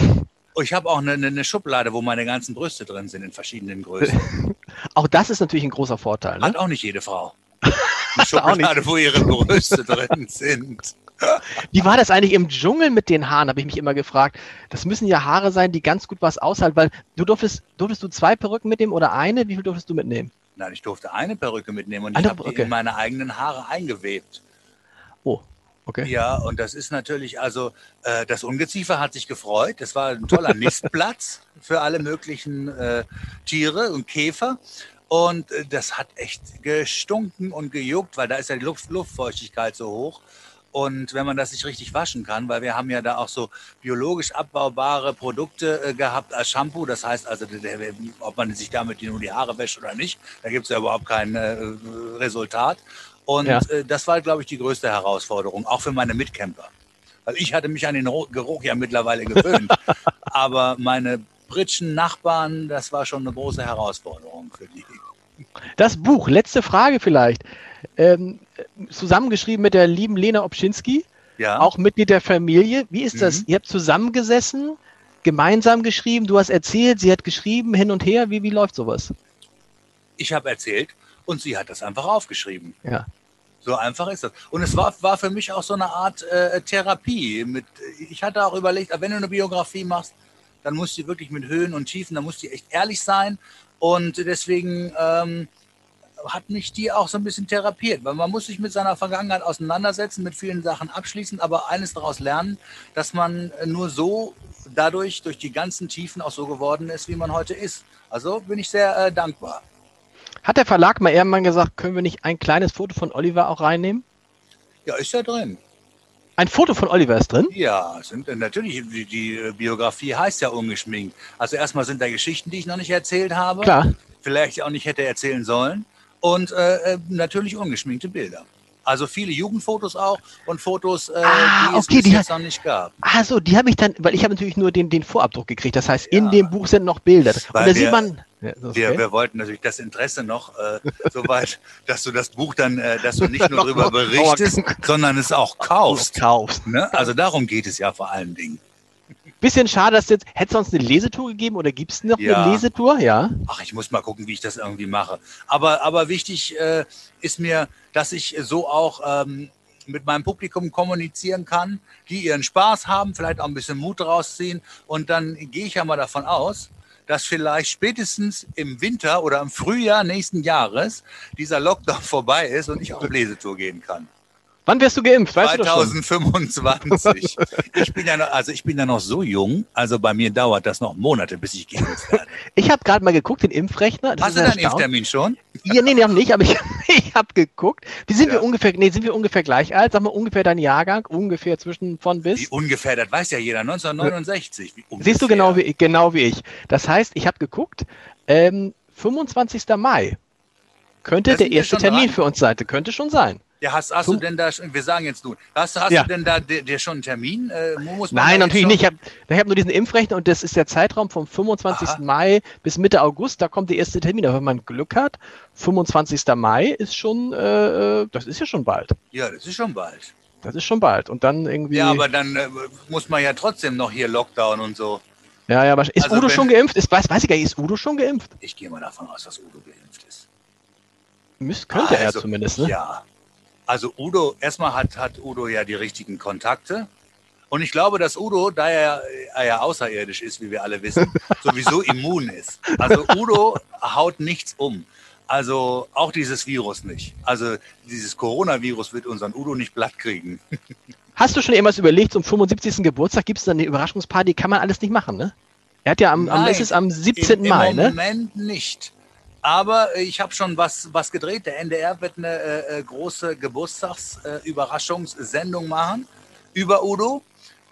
Speaker 3: Und ich habe auch eine, eine, eine Schublade, wo meine ganzen Brüste drin sind in verschiedenen Größen. *laughs*
Speaker 2: Auch das ist natürlich ein großer Vorteil. Ne?
Speaker 3: Hat auch nicht jede Frau.
Speaker 2: Auch
Speaker 3: Schublade, wo ihre Brüste drin sind.
Speaker 2: Wie war das eigentlich im Dschungel mit den Haaren, habe ich mich immer gefragt. Das müssen ja Haare sein, die ganz gut was aushalten, weil du durftest, durftest du zwei Perücken mitnehmen oder eine? Wie viel durftest du mitnehmen?
Speaker 3: Nein, ich durfte eine Perücke mitnehmen und ich
Speaker 2: Eine-
Speaker 3: habe die
Speaker 2: okay.
Speaker 3: in meine eigenen Haare eingewebt.
Speaker 2: Oh, okay.
Speaker 3: Ja, und das ist natürlich, also äh, das Ungeziefer hat sich gefreut. Das war ein toller *laughs* Nistplatz für alle möglichen äh, Tiere und Käfer. Und äh, das hat echt gestunken und gejuckt, weil da ist ja die Luft, Luftfeuchtigkeit so hoch. Und wenn man das nicht richtig waschen kann, weil wir haben ja da auch so biologisch abbaubare Produkte äh, gehabt als Shampoo, das heißt also, ob man sich damit nur die Haare wäscht oder nicht, da gibt es ja überhaupt kein äh, Resultat. Und
Speaker 2: Ja.
Speaker 3: das war, glaube ich, die größte Herausforderung, auch für meine Mitcamper. Weil ich hatte mich an den Geruch ja mittlerweile gewöhnt. *laughs* aber meine britischen Nachbarn, das war schon eine große Herausforderung für die.
Speaker 2: Das Buch, letzte Frage vielleicht. Ähm, zusammengeschrieben mit der lieben Lena Obschinski,
Speaker 3: Ja,
Speaker 2: auch Mitglied der Familie. Wie ist das?
Speaker 3: Mhm.
Speaker 2: Ihr habt zusammengesessen, gemeinsam geschrieben, du hast erzählt, sie hat geschrieben, hin und her. Wie, wie läuft sowas?
Speaker 3: ich habe erzählt und sie hat das einfach aufgeschrieben.
Speaker 2: Ja.
Speaker 3: So einfach ist das. Und es war, war für mich auch so eine Art äh, Therapie. Mit, ich hatte auch überlegt, wenn du eine Biografie machst, dann muss die wirklich mit Höhen und Tiefen, dann muss die echt ehrlich sein. Und deswegen ähm, hat mich die auch so ein bisschen therapiert, weil man muss sich mit seiner Vergangenheit auseinandersetzen, mit vielen Sachen abschließen, aber eines daraus lernen, dass man nur so dadurch, durch die ganzen Tiefen auch so geworden ist, wie man heute ist. Also bin ich sehr äh, dankbar.
Speaker 2: Hat der Verlag mal irgendwann gesagt, können wir nicht ein kleines Foto von Oliver auch reinnehmen?
Speaker 3: Ja, ist ja drin.
Speaker 2: Ein Foto von Oliver ist drin?
Speaker 3: Ja, sind, äh, natürlich, die, die Biografie heißt ja ungeschminkt. Also erstmal sind da Geschichten, die ich noch nicht erzählt habe,
Speaker 2: Klar.
Speaker 3: vielleicht auch nicht hätte erzählen sollen. Und äh, äh, natürlich ungeschminkte Bilder. Also viele Jugendfotos auch und Fotos, äh,
Speaker 2: Ah,
Speaker 3: die es
Speaker 2: okay, die
Speaker 3: jetzt
Speaker 2: hat-
Speaker 3: noch nicht gab.
Speaker 2: Ah so, die habe ich dann, weil ich habe natürlich nur den, den Vorabdruck gekriegt. Das heißt, in
Speaker 3: Ja.
Speaker 2: dem Buch sind noch Bilder. Und
Speaker 3: Weil
Speaker 2: da
Speaker 3: wir-
Speaker 2: sieht man. Ja,
Speaker 3: Wir, wir wollten natürlich das Interesse noch äh, so weit, *laughs* dass du das Buch dann, äh, dass du nicht nur darüber *laughs* berichtest, sondern es auch kaufst.
Speaker 2: kaufst.
Speaker 3: Ne? Also darum geht es ja vor allen Dingen.
Speaker 2: Bisschen schade, dass jetzt, hätte es sonst eine Lesetour gegeben oder gibt es noch
Speaker 3: Ja.
Speaker 2: eine Lesetour? Ja.
Speaker 3: Ach, ich muss mal gucken, wie ich das irgendwie mache. Aber, aber wichtig äh, ist mir, dass ich so auch ähm, mit meinem Publikum kommunizieren kann, die ihren Spaß haben, vielleicht auch ein bisschen Mut rausziehen. Und dann gehe ich ja mal davon aus, dass vielleicht spätestens im Winter oder im Frühjahr nächsten Jahres dieser Lockdown *laughs* vorbei ist und ich auf Lesetour gehen kann.
Speaker 2: Wann wirst du geimpft? Weißt du das schon?
Speaker 3: 2025. *laughs* Ich bin ja noch, also ich bin ja noch so jung, also bei mir dauert das noch Monate, bis ich geimpft werde. *laughs*
Speaker 2: Ich habe gerade mal geguckt, den Impfrechner. Das
Speaker 3: Hast du deinen. Impftermin schon?
Speaker 2: Ja, nee, noch nicht, aber ich, *laughs* ich habe geguckt. Wie sind
Speaker 3: Ja.
Speaker 2: wir ungefähr, nee, sind wir ungefähr gleich alt? Sag mal ungefähr dein Jahrgang, ungefähr zwischen von
Speaker 3: Wie
Speaker 2: bis.
Speaker 3: ungefähr, das weiß ja jeder, 1969. Wie
Speaker 2: Siehst du genau wie, ich- genau wie ich. Das heißt, ich habe geguckt, ähm, 25. Mai könnte der erste Termin
Speaker 3: dran.
Speaker 2: für uns sein. Könnte schon sein.
Speaker 3: Ja, hast, hast du denn da, schon- wir sagen jetzt du, hast, hast
Speaker 2: Ja.
Speaker 3: du denn da dir schon einen Termin? Äh,
Speaker 2: Nein, natürlich nicht. Ich habe hab nur diesen Impfrechner und das ist der Zeitraum vom 25.
Speaker 3: Aha.
Speaker 2: Mai bis Mitte August. Da kommt der erste Termin. Aber wenn man Glück hat, 25. Mai ist schon, äh, äh, das ist ja schon bald.
Speaker 3: Ja, das ist schon bald.
Speaker 2: Das ist schon bald. Und dann irgendwie.
Speaker 3: Ja, aber dann äh, muss man ja trotzdem noch hier Lockdown und so.
Speaker 2: Ja, ja, aber ist
Speaker 3: Also
Speaker 2: Udo schon geimpft? Ist, weiß, weiß ich gar nicht, ist Udo schon geimpft?
Speaker 3: Ich gehe mal davon aus, dass Udo geimpft ist.
Speaker 2: Müsst, könnte er
Speaker 3: Also,
Speaker 2: zumindest, ne?
Speaker 3: Ja. Also Udo, erstmal hat, hat Udo ja die richtigen Kontakte. Und ich glaube, dass Udo, da er, er ja außerirdisch ist, wie wir alle wissen, *laughs* sowieso immun ist. Also Udo haut nichts um. Also auch dieses Virus nicht. Also dieses Coronavirus wird unseren Udo nicht platt kriegen. *laughs*
Speaker 2: Hast du schon irgendwas überlegt, zum 75. Geburtstag gibt es dann eine Überraschungsparty? Kann man alles nicht machen, ne? Er hat ja am, am
Speaker 3: Nein,
Speaker 2: ist es am 17.
Speaker 3: Im,
Speaker 2: Mai,
Speaker 3: Im
Speaker 2: ne?
Speaker 3: Moment nicht. Aber äh, ich habe schon was, was gedreht. Der NDR wird eine äh, äh, große Geburtstagsüberraschungssendung äh, machen über Udo.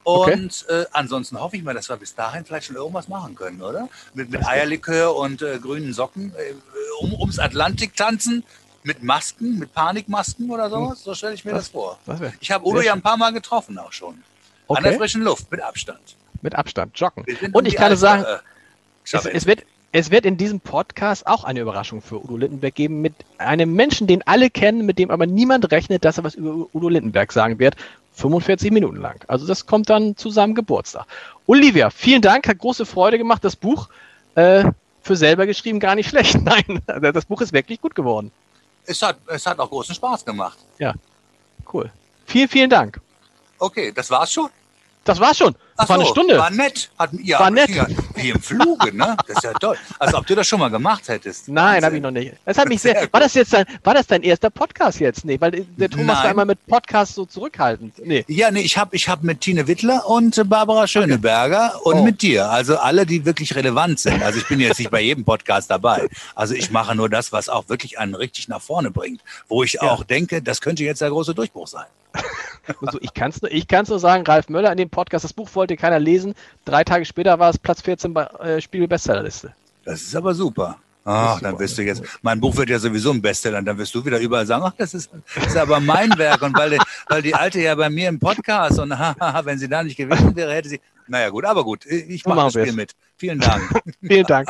Speaker 2: Okay.
Speaker 3: Und äh, ansonsten hoffe ich mal, dass wir bis dahin vielleicht schon irgendwas machen können, oder? Mit, mit Eierlikör und äh, grünen Socken äh, um, ums Atlantik tanzen, mit Masken, mit Panikmasken oder sowas. So stelle ich mir
Speaker 2: Das-
Speaker 3: das, vor.
Speaker 2: das
Speaker 3: Ich habe Udo ja ein paar Mal getroffen auch schon. An der
Speaker 2: Okay,
Speaker 3: frischen Luft, mit Abstand.
Speaker 2: mit Abstand, joggen. Und
Speaker 3: um
Speaker 2: ich kann
Speaker 3: Alster,
Speaker 2: sagen,
Speaker 3: äh,
Speaker 2: Es, es, wird, es wird in diesem Podcast auch eine Überraschung für Udo Lindenberg geben mit einem Menschen, den alle kennen, mit dem aber niemand rechnet, dass er was über Udo Lindenberg sagen wird. 45 Minuten lang. Also das kommt dann zu seinem Geburtstag. Olivia, vielen Dank, hat große Freude gemacht. Das Buch äh, für selber geschrieben gar nicht *laughs* schlecht. Nein, also das Buch ist wirklich gut geworden.
Speaker 3: Es hat, es hat auch großen Spaß gemacht.
Speaker 2: Cool. Vielen, vielen Dank.
Speaker 3: Okay, das war's schon.
Speaker 2: Das war's schon. Das
Speaker 3: Ach
Speaker 2: war eine
Speaker 3: so,
Speaker 2: Stunde.
Speaker 3: War nett. Hat, ja,
Speaker 2: War nett.
Speaker 3: Ja, wie im Fluge, ne? Das ist ja toll. Als ob du das schon mal gemacht hättest.
Speaker 2: Nein, habe ich noch nicht. Das hat mich
Speaker 3: Sehr.
Speaker 2: War das jetzt dein, war das dein erster Podcast jetzt? Nee, weil der Thomas war
Speaker 3: Nein.
Speaker 2: immer mit Podcast so zurückhaltend. Nee.
Speaker 3: Ja, nee, ich habe ich hab mit Tine Wittler und Barbara Schöneberger und
Speaker 2: Oh.
Speaker 3: mit dir. Also alle, die wirklich relevant sind. Also ich bin jetzt nicht bei jedem Podcast dabei. Also ich mache nur das, was auch wirklich einen richtig nach vorne bringt. Wo ich auch denke, das könnte jetzt der große Durchbruch sein. *laughs*
Speaker 2: So, ich kann es nur, ich kann's nur sagen, Ralf Möller in dem Podcast, das Buch wollte keiner lesen. Drei Tage später war es Platz 14 bei äh, Spiegel-Bestsellerliste.
Speaker 3: Das ist aber super. Ach, dann wirst du jetzt, mein Buch wird ja sowieso ein Bestseller, dann wirst du wieder überall sagen, ach, das ist, das ist aber mein Werk. Und weil die, weil die Alte ja bei mir im Podcast und *laughs* haha, wenn sie da nicht gewesen wäre, hätte sie, naja gut, aber gut, ich mache das Spiel mit. Vielen Dank. *laughs*
Speaker 2: Vielen Dank.